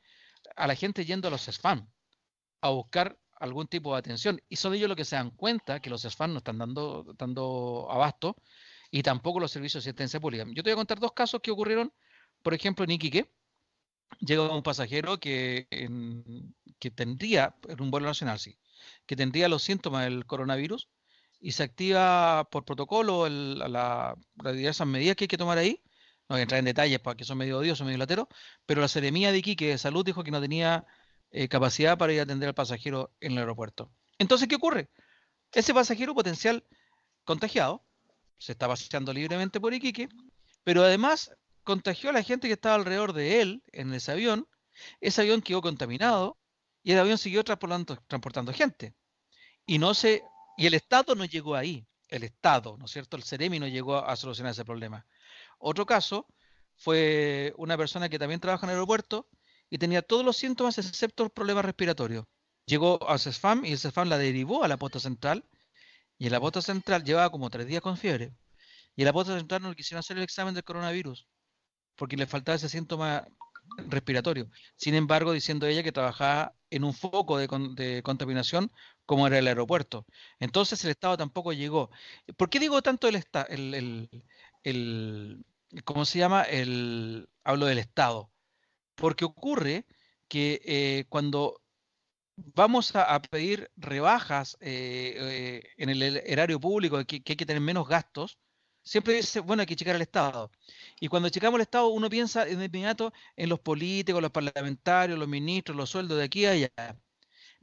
a la gente yendo a los spam a buscar algún tipo de atención. Y son ellos los que se dan cuenta que los spam no están dando, dando abasto y tampoco los servicios de asistencia pública. Yo te voy a contar dos casos que ocurrieron, por ejemplo, en Iquique. Llegó un pasajero que, que tendría, en un vuelo nacional, sí, que tendría los síntomas del coronavirus y se activa por protocolo las diversas medidas que hay que tomar ahí. No voy a entrar en detalles porque son medio odiosos, medio lateros, pero la Seremía de Iquique de Salud dijo que no tenía eh, capacidad para ir a atender al pasajero en el aeropuerto. Entonces, ¿qué ocurre? Ese pasajero potencial contagiado se está paseando libremente por Iquique, pero además contagió a la gente que estaba alrededor de él en ese avión. Ese avión quedó contaminado y el avión siguió transportando, gente. Y no se y el Estado no llegó ahí, el Estado, ¿no es cierto? El Ceremi no llegó a solucionar ese problema. Otro caso fue una persona que también trabaja en el aeropuerto y tenía todos los síntomas excepto el problema respiratorio. Llegó a CESFAM y el CESFAM la derivó a la posta central y en la posta central llevaba como tres días con fiebre. Y en la posta central no le quisieron hacer el examen del coronavirus porque le faltaba ese síntoma respiratorio. Sin embargo, diciendo ella que trabajaba en un foco de, contaminación como era el aeropuerto. Entonces el Estado tampoco llegó. ¿Por qué digo tanto el, el, el, ¿cómo se llama? El, hablo del Estado. Porque ocurre que eh, cuando vamos a, pedir rebajas eh, eh, en el erario público, que, hay que tener menos gastos, siempre dice, bueno, hay que checar al Estado. Y cuando checamos el Estado, uno piensa de inmediato en los políticos, los parlamentarios, los ministros, los sueldos de aquí a allá.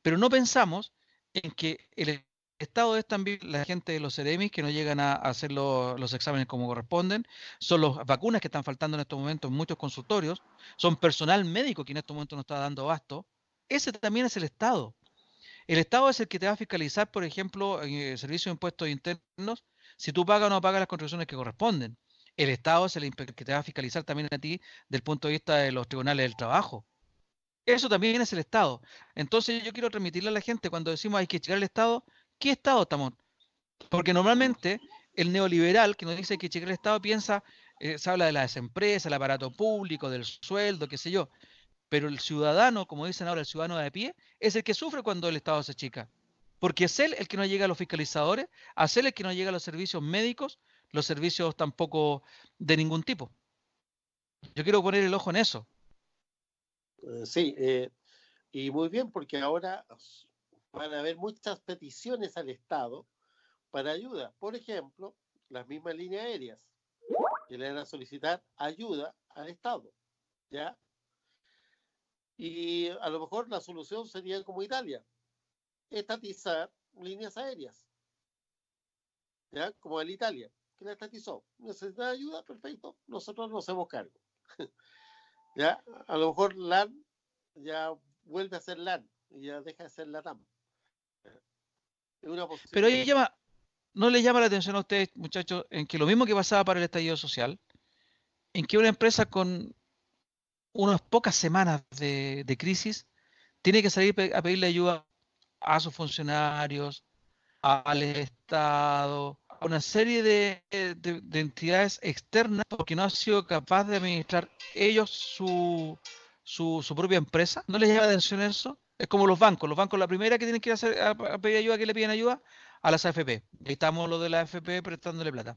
Pero no pensamos en que el Estado es también la gente de los CEREMIS que no llegan a hacer los, exámenes como corresponden, son las vacunas que están faltando en estos momentos en muchos consultorios, son personal médico que en estos momentos no está dando abasto. Ese también es el Estado. El Estado es el que te va a fiscalizar, por ejemplo, en el Servicio de Impuestos Internos, si tú pagas o no pagas las contribuciones que corresponden. El Estado es el que te va a fiscalizar también a ti del punto de vista de los tribunales del trabajo. Eso también es el Estado. Entonces yo quiero transmitirle a la gente cuando decimos hay que checar el Estado, ¿qué Estado estamos? Porque normalmente el neoliberal que nos dice que checar el Estado piensa, eh, se habla de las empresas, el aparato público, del sueldo, qué sé yo. Pero el ciudadano, como dicen ahora, el ciudadano de pie, es el que sufre cuando el Estado se chica. Porque es él el que no llega a los fiscalizadores, es él el que no llega a los servicios médicos, los servicios tampoco de ningún tipo. Yo quiero poner el ojo en eso. Eh, sí, eh, y muy bien, porque ahora van a haber muchas peticiones al Estado para ayuda. Por ejemplo, las mismas líneas aéreas que le van a solicitar ayuda al Estado. ¿Ya? Y a lo mejor la solución sería como Italia, estatizar líneas aéreas. ¿Ya? Como el Italia que la estatizó. Necesita ayuda, perfecto, nosotros nos hacemos cargo. ya, a lo mejor LAN ya vuelve a ser LAN y ya deja de ser LATAM. Pero ahí llama, ¿no le llama la atención a ustedes, muchachos, en que lo mismo que pasaba para el estallido social, en que una empresa con unas pocas semanas de, de crisis tiene que salir a pedirle ayuda a sus funcionarios, al Estado, una serie de, entidades externas porque no ha sido capaz de administrar ellos su, su, propia empresa. ¿No les llama atención eso? Es como los bancos. Los bancos, la primera que tienen que ir a, hacer, a, pedir ayuda, que le piden ayuda a las AFP. Ahí estamos los de la AFP prestándole plata.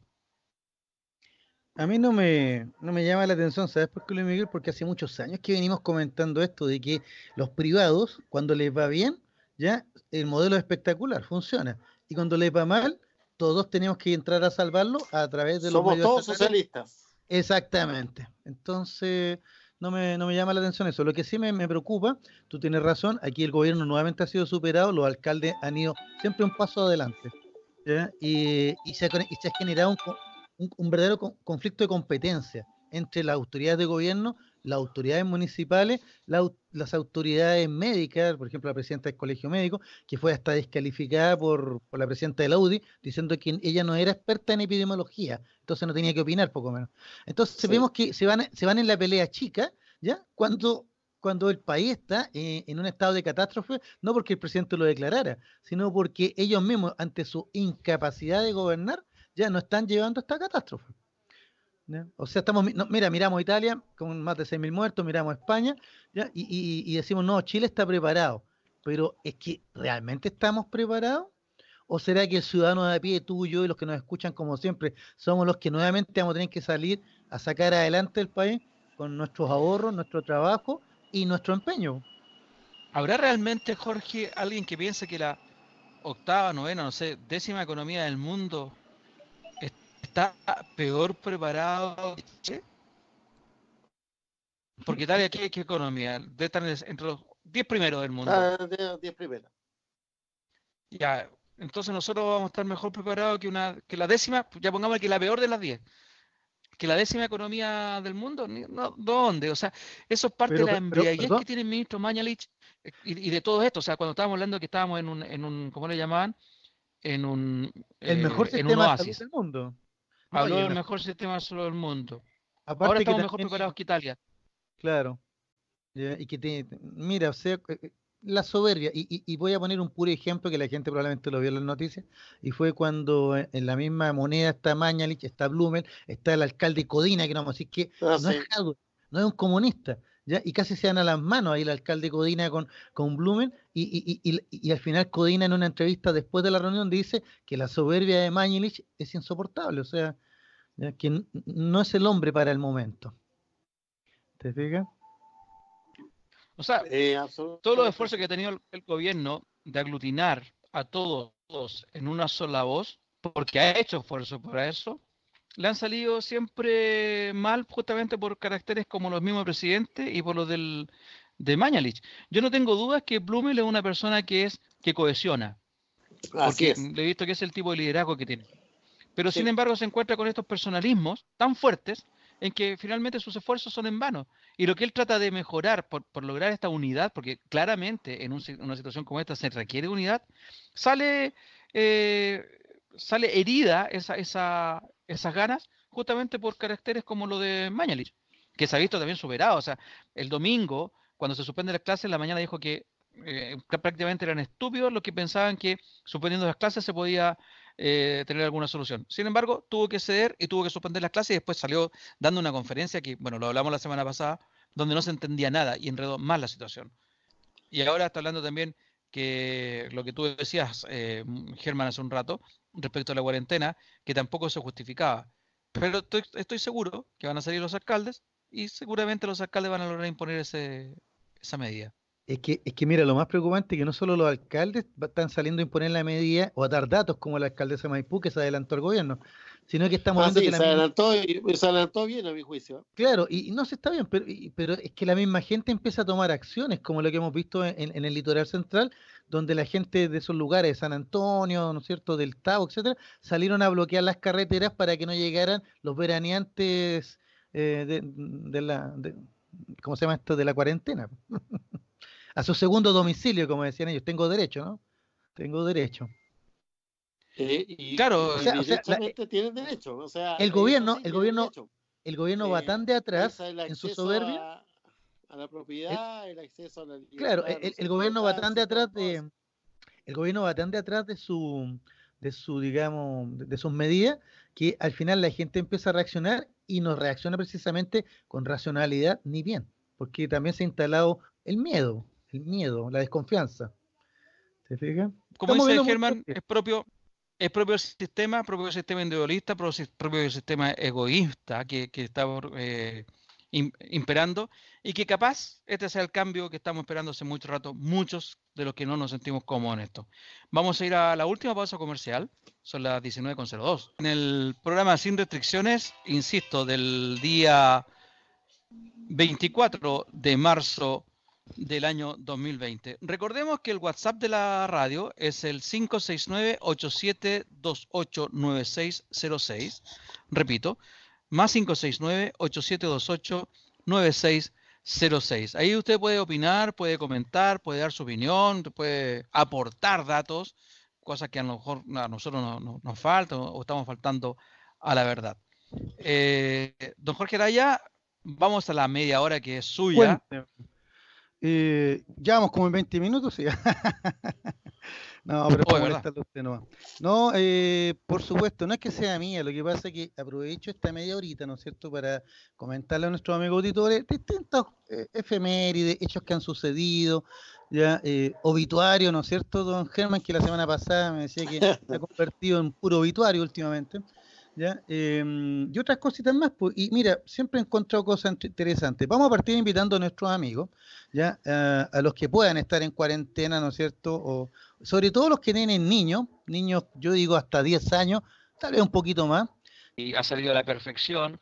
A mí no me, no me llama la atención, ¿sabes por qué, Luis Miguel? Porque hace muchos años que venimos comentando esto de que los privados, cuando les va bien, ya el modelo es espectacular, funciona. Y cuando les va mal, todos tenemos que entrar a salvarlo a través de los Somos todos socialistas. Exactamente. Entonces, no me, no me llama la atención eso. Lo que sí me, preocupa, tú tienes razón, aquí el gobierno nuevamente ha sido superado, los alcaldes han ido siempre un paso adelante. Y, se ha, se, ha, generado un, un verdadero conflicto de competencia entre las autoridades de gobierno las autoridades municipales, las autoridades médicas, por ejemplo, la presidenta del colegio médico, que fue hasta descalificada por, la presidenta de la UDI, diciendo que ella no era experta en epidemiología, entonces no tenía que opinar, poco menos. Entonces vemos que se van, se van en la pelea chica, ¿ya? Cuando, cuando el país está eh, en un estado de catástrofe, no porque el presidente lo declarara, sino porque ellos mismos, ante su incapacidad de gobernar, ya no están llevando esta catástrofe. O sea, estamos, mira, miramos Italia con más de 6.000 muertos, miramos España Y, decimos, no, Chile está preparado. Pero es que realmente estamos preparados. ¿O será que el ciudadano de a pie, tú y yo y los que nos escuchan como siempre, somos los que nuevamente vamos a tener que salir a sacar adelante el país con nuestros ahorros, nuestro trabajo y nuestro empeño? ¿Habrá realmente, Jorge, alguien que piense que la octava, novena, no sé, décima economía del mundo está peor preparado que Porque Italia, ¿qué, qué economía? Debe estar entre los 10 primeros del mundo. Ah, 10 primeros. Ya, entonces nosotros vamos a estar mejor preparados que una que la décima, ya pongamos que la peor de las 10. Que la décima economía del mundo, no, ¿dónde? O sea, eso es parte de la embriaguez que tiene el ministro Mañalich eh, y, de todo esto. O sea, cuando estábamos hablando que estábamos en un, en un ¿cómo le llamaban? En un. El mejor eh, sistema del mundo. Habló del mejor sistema solo del mundo. Ahora estamos mejor preparados que Italia. Claro. y que te, mira, o sea, eh, eh, la soberbia, y, voy a poner un puro ejemplo que la gente probablemente lo vio en las noticias, y fue cuando en la misma moneda está Mañalich, está Blumen, está el alcalde Codina, que no vamos a decir que ah, no, es no es un comunista, ¿ya? y casi se dan a las manos ahí el alcalde Codina con, con Blumen, y, y, al final Codina en una entrevista después de la reunión dice que la soberbia de Mañalich es insoportable, o sea, que no es el hombre para el momento. ¿Te fijas? O sea, eh, todos los esfuerzos que ha tenido el, gobierno de aglutinar a todos en una sola voz, porque ha hecho esfuerzo para eso, le han salido siempre mal justamente por caracteres como los mismos presidentes y por los del, de Mañalich. Yo no tengo dudas que Blumel es una persona que es que cohesiona. porque le he visto que es el tipo de liderazgo que tiene. Pero sin embargo se encuentra con estos personalismos tan fuertes en que finalmente sus esfuerzos son en vano. Y lo que él trata de mejorar por, lograr esta unidad, porque claramente en una situación como esta se requiere unidad, sale, eh, sale herida esa, esa, esas ganas justamente por caracteres como lo de Mañalich, que se ha visto también superado. O sea, el domingo cuando se suspende las clases, la mañana dijo que eh, prácticamente eran estúpidos los que pensaban que suspendiendo las clases se podía eh, tener alguna solución. Sin embargo, tuvo que ceder y tuvo que suspender las clases y después salió dando una conferencia que, bueno, lo hablamos la semana pasada, donde no se entendía nada y enredó más la situación. Y ahora está hablando también que lo que tú decías, eh, Germán, hace un rato, respecto a la cuarentena, que tampoco se justificaba. Pero estoy, estoy seguro que van a salir los alcaldes y seguramente los alcaldes van a lograr imponer ese, esa medida. Es que, es que mira, lo más preocupante es que no solo los alcaldes están saliendo a imponer la medida o a dar datos como la alcaldesa Maipú que se adelantó al gobierno, sino que estamos ah, viendo que se, adelantó, se adelantó bien a mi juicio. Claro, y, no se está bien, pero, pero es que la misma gente empieza a tomar acciones, como lo que hemos visto en, en, el litoral central, donde la gente de esos lugares, de San Antonio, ¿no es cierto?, del Tavo, etcétera, salieron a bloquear las carreteras para que no llegaran los veraneantes eh, de, la, ¿cómo se llama esto? De la cuarentena. a su segundo domicilio, como decían ellos. Tengo derecho, ¿no? Tengo derecho. Eh, claro, o sea, tienen derecho. O sea, el gobierno, el gobierno, el gobierno va tan de atrás en su soberbia. A, la propiedad, el, acceso a la Claro, el, gobierno va tan de atrás de, el gobierno va tan de atrás de su, de su, digamos, de sus medidas, que al final la gente empieza a reaccionar y no reacciona precisamente con racionalidad ni bien, porque también se ha instalado el miedo, el miedo, la desconfianza. ¿Se fija? Como dice Germán, es propio, es propio el sistema, propio el sistema individualista, propio el sistema egoísta que, que está eh, imperando y que capaz este sea el cambio que estamos esperando hace mucho rato, muchos de los que no nos sentimos cómodos en esto. Vamos a ir a la última pausa comercial, son las 19.02. En el programa Sin Restricciones, insisto, del día 24 de marzo del año 2020. Recordemos que el WhatsApp de la radio es el 569-8728-9606. Repito, más 569-8728-9606. Ahí usted puede opinar, puede comentar, puede dar su opinión, puede aportar datos, cosas que a lo mejor a nosotros nos faltan o estamos faltando a la verdad. Eh, don Jorge Araya, vamos a la media hora que es suya. Eh, llevamos como en 20 minutos, sí. no, pero Oh, usted nomás. No, eh, por supuesto, no es que sea mía, lo que pasa es que aprovecho esta media horita, ¿no es cierto?, para comentarle a nuestros amigos auditores distintos eh, efemérides, hechos que han sucedido, ya, eh, obituario, ¿no es cierto, don Germán, que la semana pasada me decía que se ha convertido en puro obituario últimamente. ¿Ya? Em, y otras cositas más. Pues, y mira, siempre he encontrado cosas int- interesantes. Vamos a partir invitando a nuestros amigos, ¿ya? a, a los que puedan estar en cuarentena, ¿no es cierto? O, sobre todo los que tienen niños, niños, yo digo hasta 10 años, tal vez un poquito más. y ha salido a la perfección,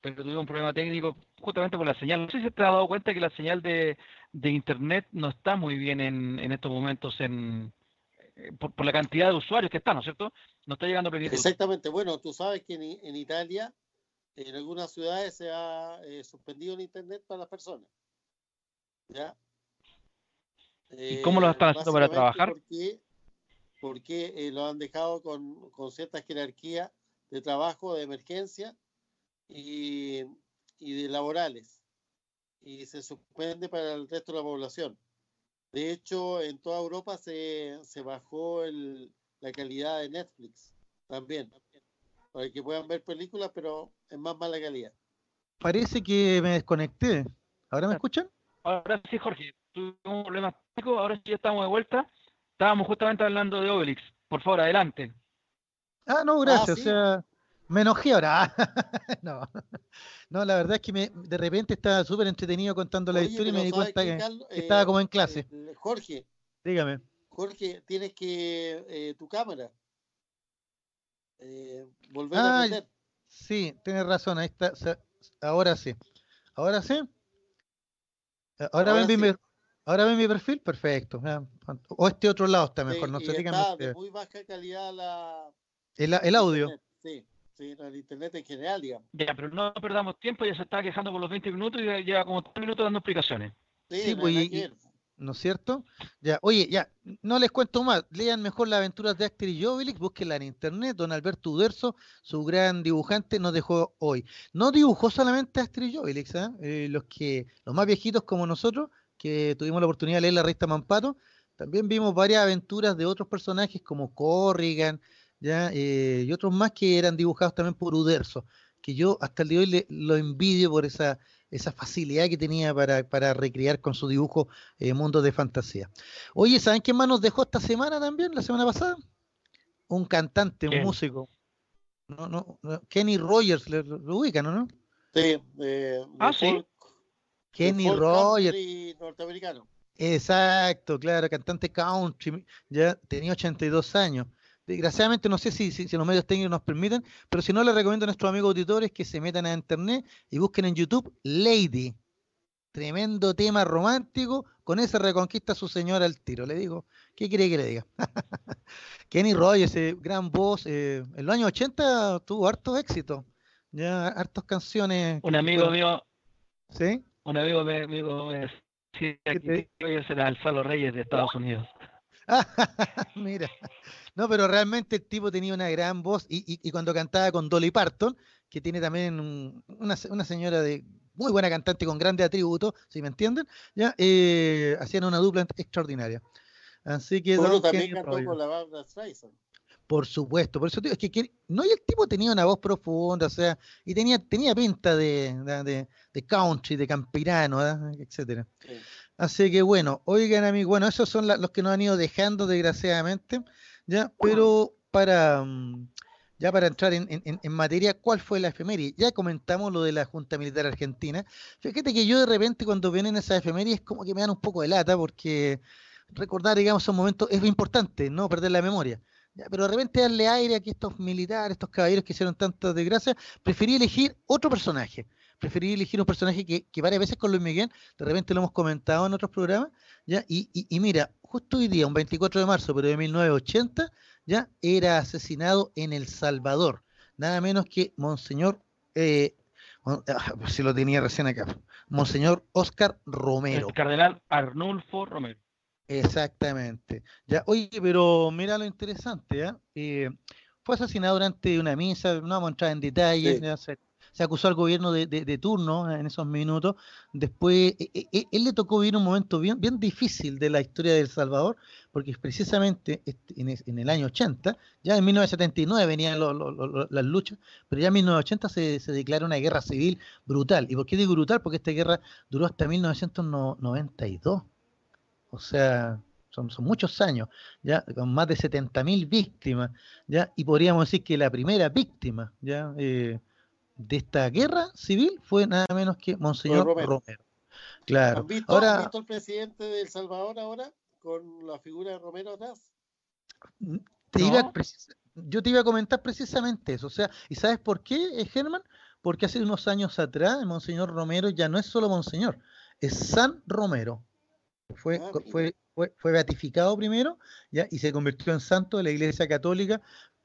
pero tuvimos un problema técnico justamente por la señal. No sé si te has dado cuenta que la señal de, de internet no está muy bien en, en estos momentos en eh, por, por la cantidad de usuarios que están, ¿no es cierto? No está llegando a plenitud. Exactamente. Bueno, tú sabes que en, Italia, en algunas ciudades se ha eh, suspendido el internet para las personas. ¿Ya? ¿Y cómo lo están haciendo para trabajar? Porque, porque eh, lo han dejado con, con cierta jerarquía de trabajo, de emergencia y, y de laborales. Y se suspende para el resto de la población. De hecho, en toda Europa se, se bajó el, la calidad de Netflix también, para que puedan ver películas, pero en más mala calidad. Parece que me desconecté. ¿Ahora me escuchan? Ahora sí, Jorge, tuvimos un problema técnico, ahora sí ya estamos de vuelta. Estábamos justamente hablando de Obelix. Por favor, adelante. Ah, no, gracias. sí. O sea, me enojé ahora. no. no, la verdad es que me, de repente estaba súper entretenido contando la historia y me di ¿sabes cuenta que, Carlos? que estaba Eh, como en clase. eh, Jorge, Dígame. Jorge, tienes que eh, tu cámara eh, volver Ah, a prender. Sí, tienes razón. Ahí está. Ahora sí. Ahora sí. Eh, Ahora, Ahora ven mi, ahora ven mi perfil. Perfecto. O este otro lado está mejor. Sí, No sé, díganme está muy baja calidad la, El, el audio. Sí, sí, no, el internet en general, digamos. Ya, pero no perdamos tiempo, ya se está quejando por los 20 minutos y ya lleva como 3 minutos dando explicaciones. Sí, pues, y-. ¿no es cierto? Ya, oye, ya, no les cuento más, lean mejor las aventuras de Asterix y Obelix, búsquenla en internet, don Alberto Uderzo, su gran dibujante, nos dejó hoy. No dibujó solamente a Asterix y Obelix, ¿ah? Eh, los que, los más viejitos como nosotros, que tuvimos la oportunidad de leer la revista Mampato, también vimos varias aventuras de otros personajes como Corrigan, ya, eh, y otros más que eran dibujados también por Uderzo, que yo hasta el día de hoy le- lo envidio por esa, esa facilidad que tenía para, para recrear con su dibujo eh, mundos de fantasía. Oye, ¿saben quién más nos dejó esta semana también, la semana pasada? Un cantante, un músico. No, no, no, Kenny Rogers, ¿lo, lo ubican, o no? Sí, de, Ah, sí. folk- Kenny Rogers, country norteamericano. exacto, claro, cantante country, ya tenía 82 años. Desgraciadamente no sé si, si, si los medios técnicos nos permiten, pero si no, les recomiendo a nuestros amigos auditores que se metan a internet y busquen en YouTube Lady. Tremendo tema romántico, con ese reconquista a su señora al tiro. Le digo, ¿qué quiere que le diga? Kenny Rogers, eh, gran voz, eh, en los años 80 tuvo hartos éxitos, ya hartas canciones. Un amigo fueron- mío, ¿Sí? un amigo me, amigo me decía ¿Qué te- que hoy era el Salo Reyes de Estados Unidos. Mira, no, pero realmente el tipo tenía una gran voz y, y- y cuando cantaba con Dolly Parton, que tiene también un- una, una señora de muy buena cantante con grandes atributos, si me entienden, ya eh, hacían una dupla extraordinaria. Así que Bueno, don también cantó con la Barbara Streisand. Por supuesto, por eso es que, que- no, y el tipo tenía una voz profunda, o sea, y tenía, tenía pinta de, de, country, de campirano, ¿ah? etcétera. Sí. Así que bueno, oigan a mí, bueno, esos son la- los que nos han ido dejando desgraciadamente, ya, pero para mm, ya para entrar en, en- en- materia, ¿cuál fue la efeméride? Ya comentamos lo de la Junta Militar Argentina. Fíjate que yo de repente cuando vienen esas efemérides como que me dan un poco de lata porque recordar, digamos, esos momentos es importante, no perder la memoria. Ya, pero de repente darle aire a que estos militares, estos caballeros que hicieron tantas desgracias, preferí elegir otro personaje. Preferí elegir un personaje que, que varias veces con Luis Miguel, de repente lo hemos comentado en otros programas, ¿ya? Y, y- y mira, justo hoy día, un 24 de marzo, pero de 1980, ya era asesinado en El Salvador, nada menos que Monseñor, eh, mon- ah, si lo tenía recién acá, Monseñor Oscar Romero. El cardenal Arnulfo Romero. Exactamente. Ya, oye, pero mira lo interesante, ¿ah? Eh, fue asesinado durante una misa, no vamos a entrar en detalles, Sí. Se, acusó al gobierno de, turno en esos minutos. Después, e, e, e, él le tocó vivir un momento bien, bien difícil de la historia de El Salvador, porque precisamente este, en, el año 80, ya en 1979 venían las luchas, pero ya en 1980 se, se declara una guerra civil brutal. ¿Y por qué digo brutal? Porque esta guerra duró hasta 1992. O sea, son, muchos años, ya con más de 70.000 víctimas, ya y podríamos decir que la primera víctima, ya eh, de esta guerra civil fue nada menos que Monseñor Romero. Claro. ¿Has visto, ahora, visto el presidente de El Salvador ahora con la figura de Romero atrás? yo te iba a comentar precisamente eso, o sea, ¿y sabes por qué, eh, Germán? Porque hace unos años atrás, Monseñor Romero ya no es solo Monseñor, es San Romero. Fue, ah, fue fue, beatificado primero ¿ya? y se convirtió en santo de la Iglesia Católica.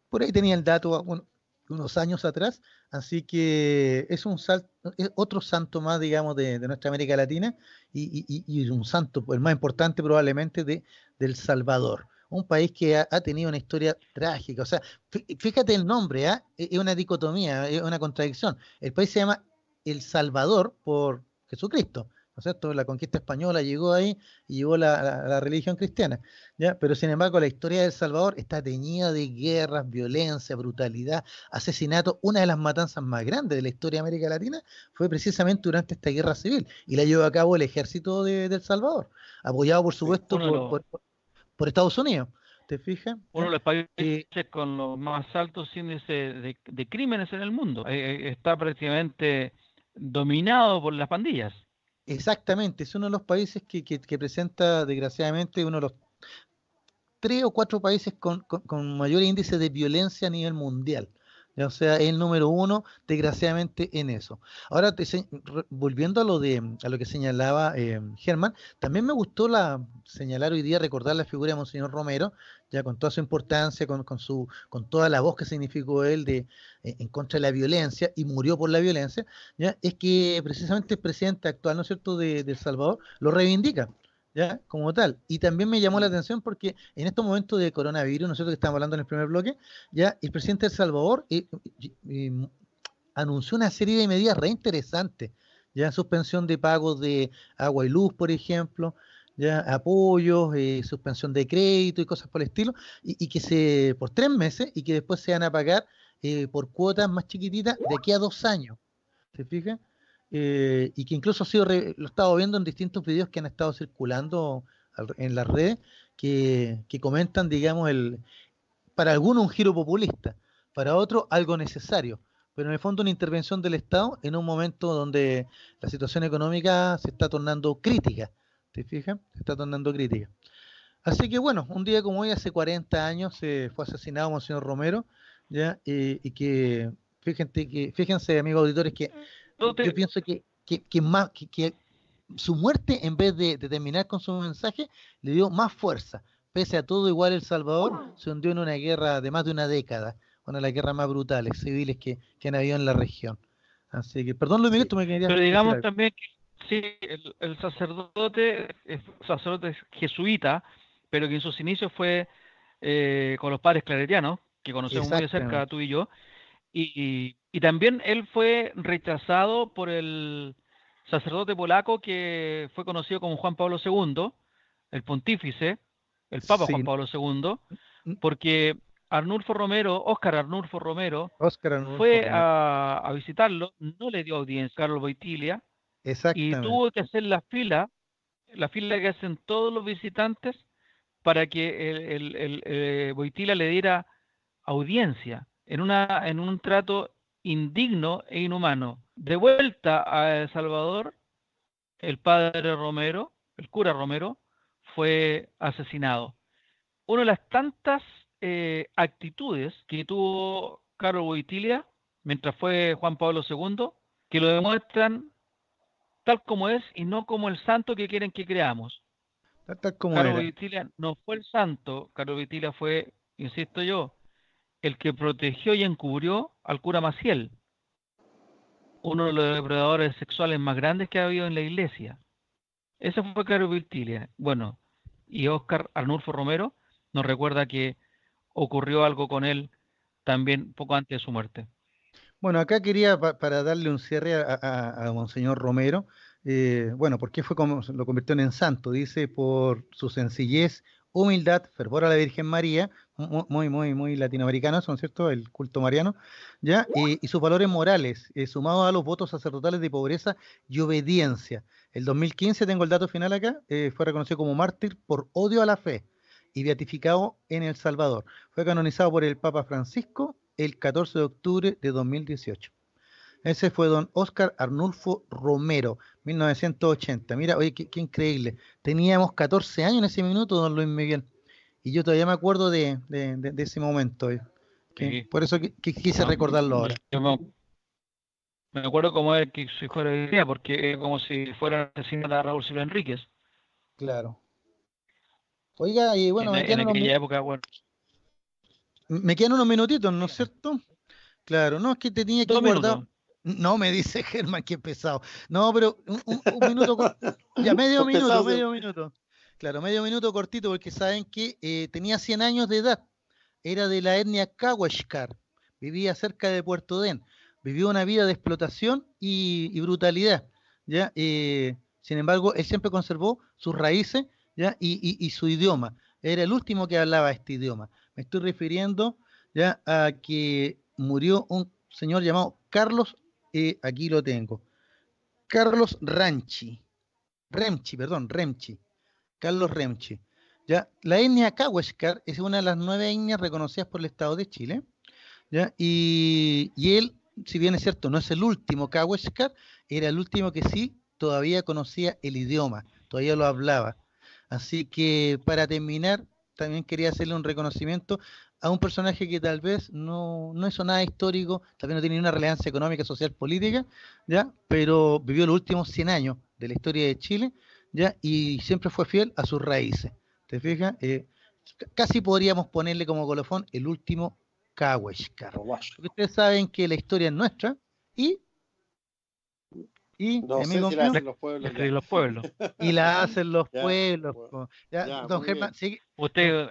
Por ahí tenía el dato unos años atrás, así que es un otro santo más, digamos, de, nuestra América Latina y, un santo, el más importante probablemente de, del Salvador un país que ha, tenido una historia trágica. O sea, fíjate el nombre, ¿ah? es una dicotomía, es una contradicción. El país se llama El Salvador por Jesucristo, ¿no es cierto? La conquista española llegó ahí y llegó la, religión cristiana, ¿ya? Pero sin embargo la historia de El Salvador está teñida de guerras, violencia, brutalidad, asesinato. Una de las matanzas más grandes de la historia de América Latina fue precisamente durante esta guerra civil y la llevó a cabo el ejército de, El Salvador, apoyado por supuesto por, Estados Unidos. ¿Te fijas? Uno de los países eh, con los más altos índices de, crímenes en el mundo. Eh, eh, está prácticamente dominado por las pandillas. Exactamente, es uno de los países que, presenta, desgraciadamente, uno de los tres o cuatro países con, mayor índice de violencia a nivel mundial. O sea, es el número uno, desgraciadamente, en eso. Ahora, volviendo a lo de a lo que señalaba eh, Germán, también me gustó la señalar hoy día, recordar la figura de Monseñor Romero, ya con toda su importancia, con, con, su, con toda la voz que significó él de, eh, en contra de la violencia y murió por la violencia, ya es que precisamente el presidente actual, ¿no es cierto?, de, de El Salvador, lo reivindica. ¿ya? Como tal. Y también me llamó la atención porque en estos momentos de coronavirus, nosotros que estamos hablando en el primer bloque, ya el presidente de El Salvador eh, anunció una serie de medidas re interesantes, ya suspensión de pagos de agua y luz, por ejemplo, ya apoyos, eh, suspensión de crédito y cosas por el estilo, y, que se, por tres meses, y que después se van a pagar eh, por cuotas más chiquititas de aquí a dos años. ¿Se fijan? Eh, y que incluso ha sido lo he estado viendo en distintos videos que han estado circulando en las redes, que, comentan, digamos, el para algunos un giro populista, para otros algo necesario, pero en el fondo una intervención del Estado en un momento donde la situación económica se está tornando crítica, ¿te fijas? Está tornando crítica. Así que bueno, un día como hoy, hace 40 años, se fue asesinado Monseñor Romero, ¿ya? y que, fíjense, que, fíjense, amigos auditores, que yo pienso que, que, más, que, su muerte, en vez de, terminar con su mensaje, le dio más fuerza. Pese a todo, igual El Salvador se hundió en una guerra de más de una década, una de las guerras más brutales civiles que, han habido en la región. Así que, perdón, Luis Miguel, me quería Pero digamos también que sí, el, sacerdote es sacerdote jesuita, pero que en sus inicios fue eh, con los padres claretianos, que conocemos muy de cerca tú y yo, y, y también él fue rechazado por el sacerdote polaco que fue conocido como Juan Pablo II, el pontífice, el Papa Juan Pablo II, mm. porque Arnulfo Romero, Óscar Arnulfo Romero, fue A, visitarlo, no le dio audiencia a Carlos Boitilia, y tuvo que hacer la fila, la fila que hacen todos los visitantes para que el, el, eh, Boitilia le diera audiencia en, una, en un trato indigno e inhumano. De vuelta a El Salvador, el padre Romero, el cura Romero, fue asesinado. Una de las tantas eh, actitudes que tuvo Carlos Boitilia mientras fue Juan Pablo II, que lo demuestran tal como es y no como el santo que quieren que creamos. Carlos Boitilia no fue el santo, Carlos Boitilia fue, insisto yo, el que protegió y encubrió al cura Maciel, uno de los depredadores sexuales más grandes que ha habido en la iglesia. Ese fue Carlos Virtilia. Bueno, y Oscar Arnulfo Romero nos recuerda que ocurrió algo con él también poco antes de su muerte. Bueno, acá quería para darle un cierre a, Monseñor Romero. Eh, bueno, ¿por qué fue como lo convirtió en santo? Dice por su sencillez, humildad, fervor a la Virgen María, muy, muy, muy latinoamericanos, ¿no es cierto? El culto mariano, ¿ya? Y, sus valores morales, eh, sumados a los votos sacerdotales de pobreza y obediencia. El 2015, tengo el dato final acá, eh, fue reconocido como mártir por odio a la fe y beatificado en El Salvador. Fue canonizado por el Papa Francisco el 14 de octubre de 2018. Ese fue don Oscar Arnulfo Romero, 1980. Mira, oye, qué, increíble. Teníamos 14 años en ese minuto, don Luis Miguel. Y yo todavía me acuerdo de, ese momento. Eh, por eso quise recordarlo ahora. me, acuerdo como es que si fuera hoy día, porque es como si fuera asesino a Raúl Silva Enríquez. Claro. Oiga, y bueno, en, aquella época, bueno. Me quedan unos minutitos, ¿no es cierto? Claro, no, es que te tenía que guardar. No, me dice Germán, qué pesado. No, pero un, minuto, ya medio minuto, medio minuto. Claro, medio minuto cortito, porque saben que eh, tenía 100 años de edad. Era de la etnia Kawashkar. Vivía cerca de Puerto Den. Vivió una vida de explotación y, brutalidad. ¿ya? Eh, sin embargo, él siempre conservó sus raíces ¿ya? Y, su idioma. Era el último que hablaba este idioma. Me estoy refiriendo ya a que murió un señor llamado Carlos aquí lo tengo. Carlos Ranchi. Remchi, perdón, Remchi. Carlos Remchi. ¿ya? La etnia Kawashkar es una de las nueve etnias reconocidas por el Estado de Chile. ¿ya? Y, él, si bien es cierto, no es el último Kawashkar, era el último que sí todavía conocía el idioma, todavía lo hablaba. Así que para terminar, también quería hacerle un reconocimiento a un personaje que tal vez no, no hizo nada histórico, tal vez no tiene una relevancia económica, social, política, ¿ya? pero vivió los últimos 100 años de la historia de Chile ¿ya? y siempre fue fiel a sus raíces. ¿Te fijas? Eh, casi podríamos ponerle como colofón el último Kaweshkar. Porque ustedes saben que la historia es nuestra y y no sé si la hacen los pueblos, los pueblos. y la hacen los pueblos. Ya, don Germán, Usted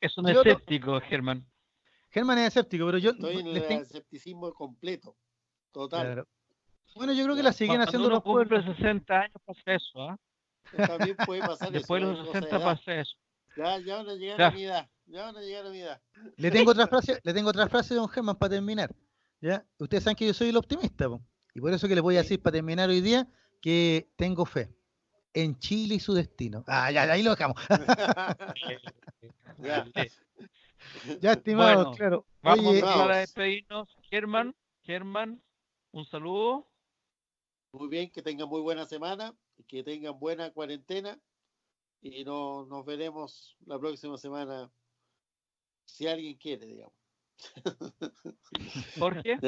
es un escéptico, Germán. Germán es escéptico, pero yo. Estoy en el escepticismo completo. Total. Bueno, yo creo que la siguen haciendo los pueblos. de 60 años pasa eso, ¿ah? También puede pasar Después eso. de los 60 pasa eso. Ya, ya van a llegar a mi edad. Ya van a llegar a mi edad. Le tengo otra frase, le tengo otra frase, don Germán, para terminar. ¿Ya? Ustedes saben que yo soy el optimista, y por eso que les voy a decir para terminar hoy día que tengo fe en Chile y su destino. Ah, ya, ahí lo dejamos. ya. ya, estimado, claro. Vamos a despedirnos. Germán, Germán, un saludo. Muy bien, que tengan muy buena semana, que tengan buena cuarentena y no, nos veremos la próxima semana si alguien quiere, digamos. Jorge.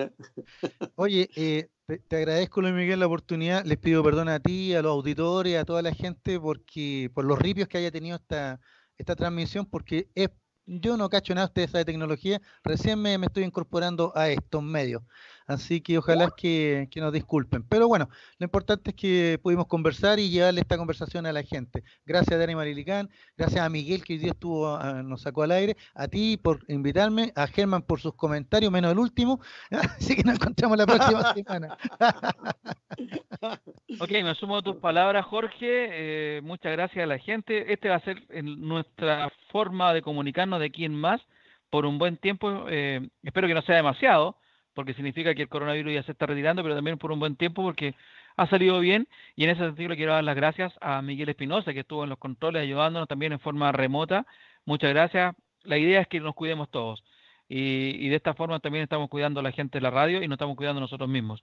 Oye, eh, te, agradezco, Luis Miguel, la oportunidad. Les pido perdón a ti, a los auditores, a toda la gente, porque por los ripios que haya tenido esta, esta transmisión, porque es yo no cacho nada de esa tecnología, recién me, estoy incorporando a estos medios. Así que ojalá que, nos disculpen. Pero bueno, lo importante es que pudimos conversar y llevarle esta conversación a la gente. Gracias a Dani Marilicán, gracias a Miguel que hoy día estuvo, ah, nos sacó al aire, a ti por invitarme, a Germán por sus comentarios, menos el último. Así que nos encontramos la próxima semana. ok, me sumo a tus palabras, Jorge. Eh, muchas gracias a la gente. Este va a ser nuestra forma de comunicarnos de quién más por un buen tiempo. Eh, espero que no sea demasiado porque significa que el coronavirus ya se está retirando, pero también por un buen tiempo porque ha salido bien y en ese sentido le quiero dar las gracias a Miguel Espinosa que estuvo en los controles ayudándonos también en forma remota. Muchas gracias. La idea es que nos cuidemos todos y, de esta forma también estamos cuidando a la gente de la radio y nos estamos cuidando nosotros mismos.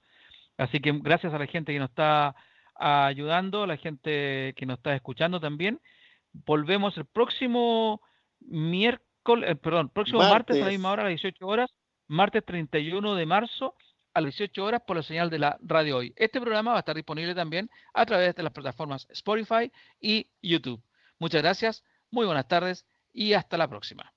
Así que gracias a la gente que nos está ayudando, a la gente que nos está escuchando también. Volvemos el próximo miércoles, eh, perdón, próximo martes. a la misma hora, a las 18 horas, martes 31 de marzo a las 18 horas por la señal de la radio hoy. Este programa va a estar disponible también a través de las plataformas Spotify y YouTube. Muchas gracias, muy buenas tardes y hasta la próxima.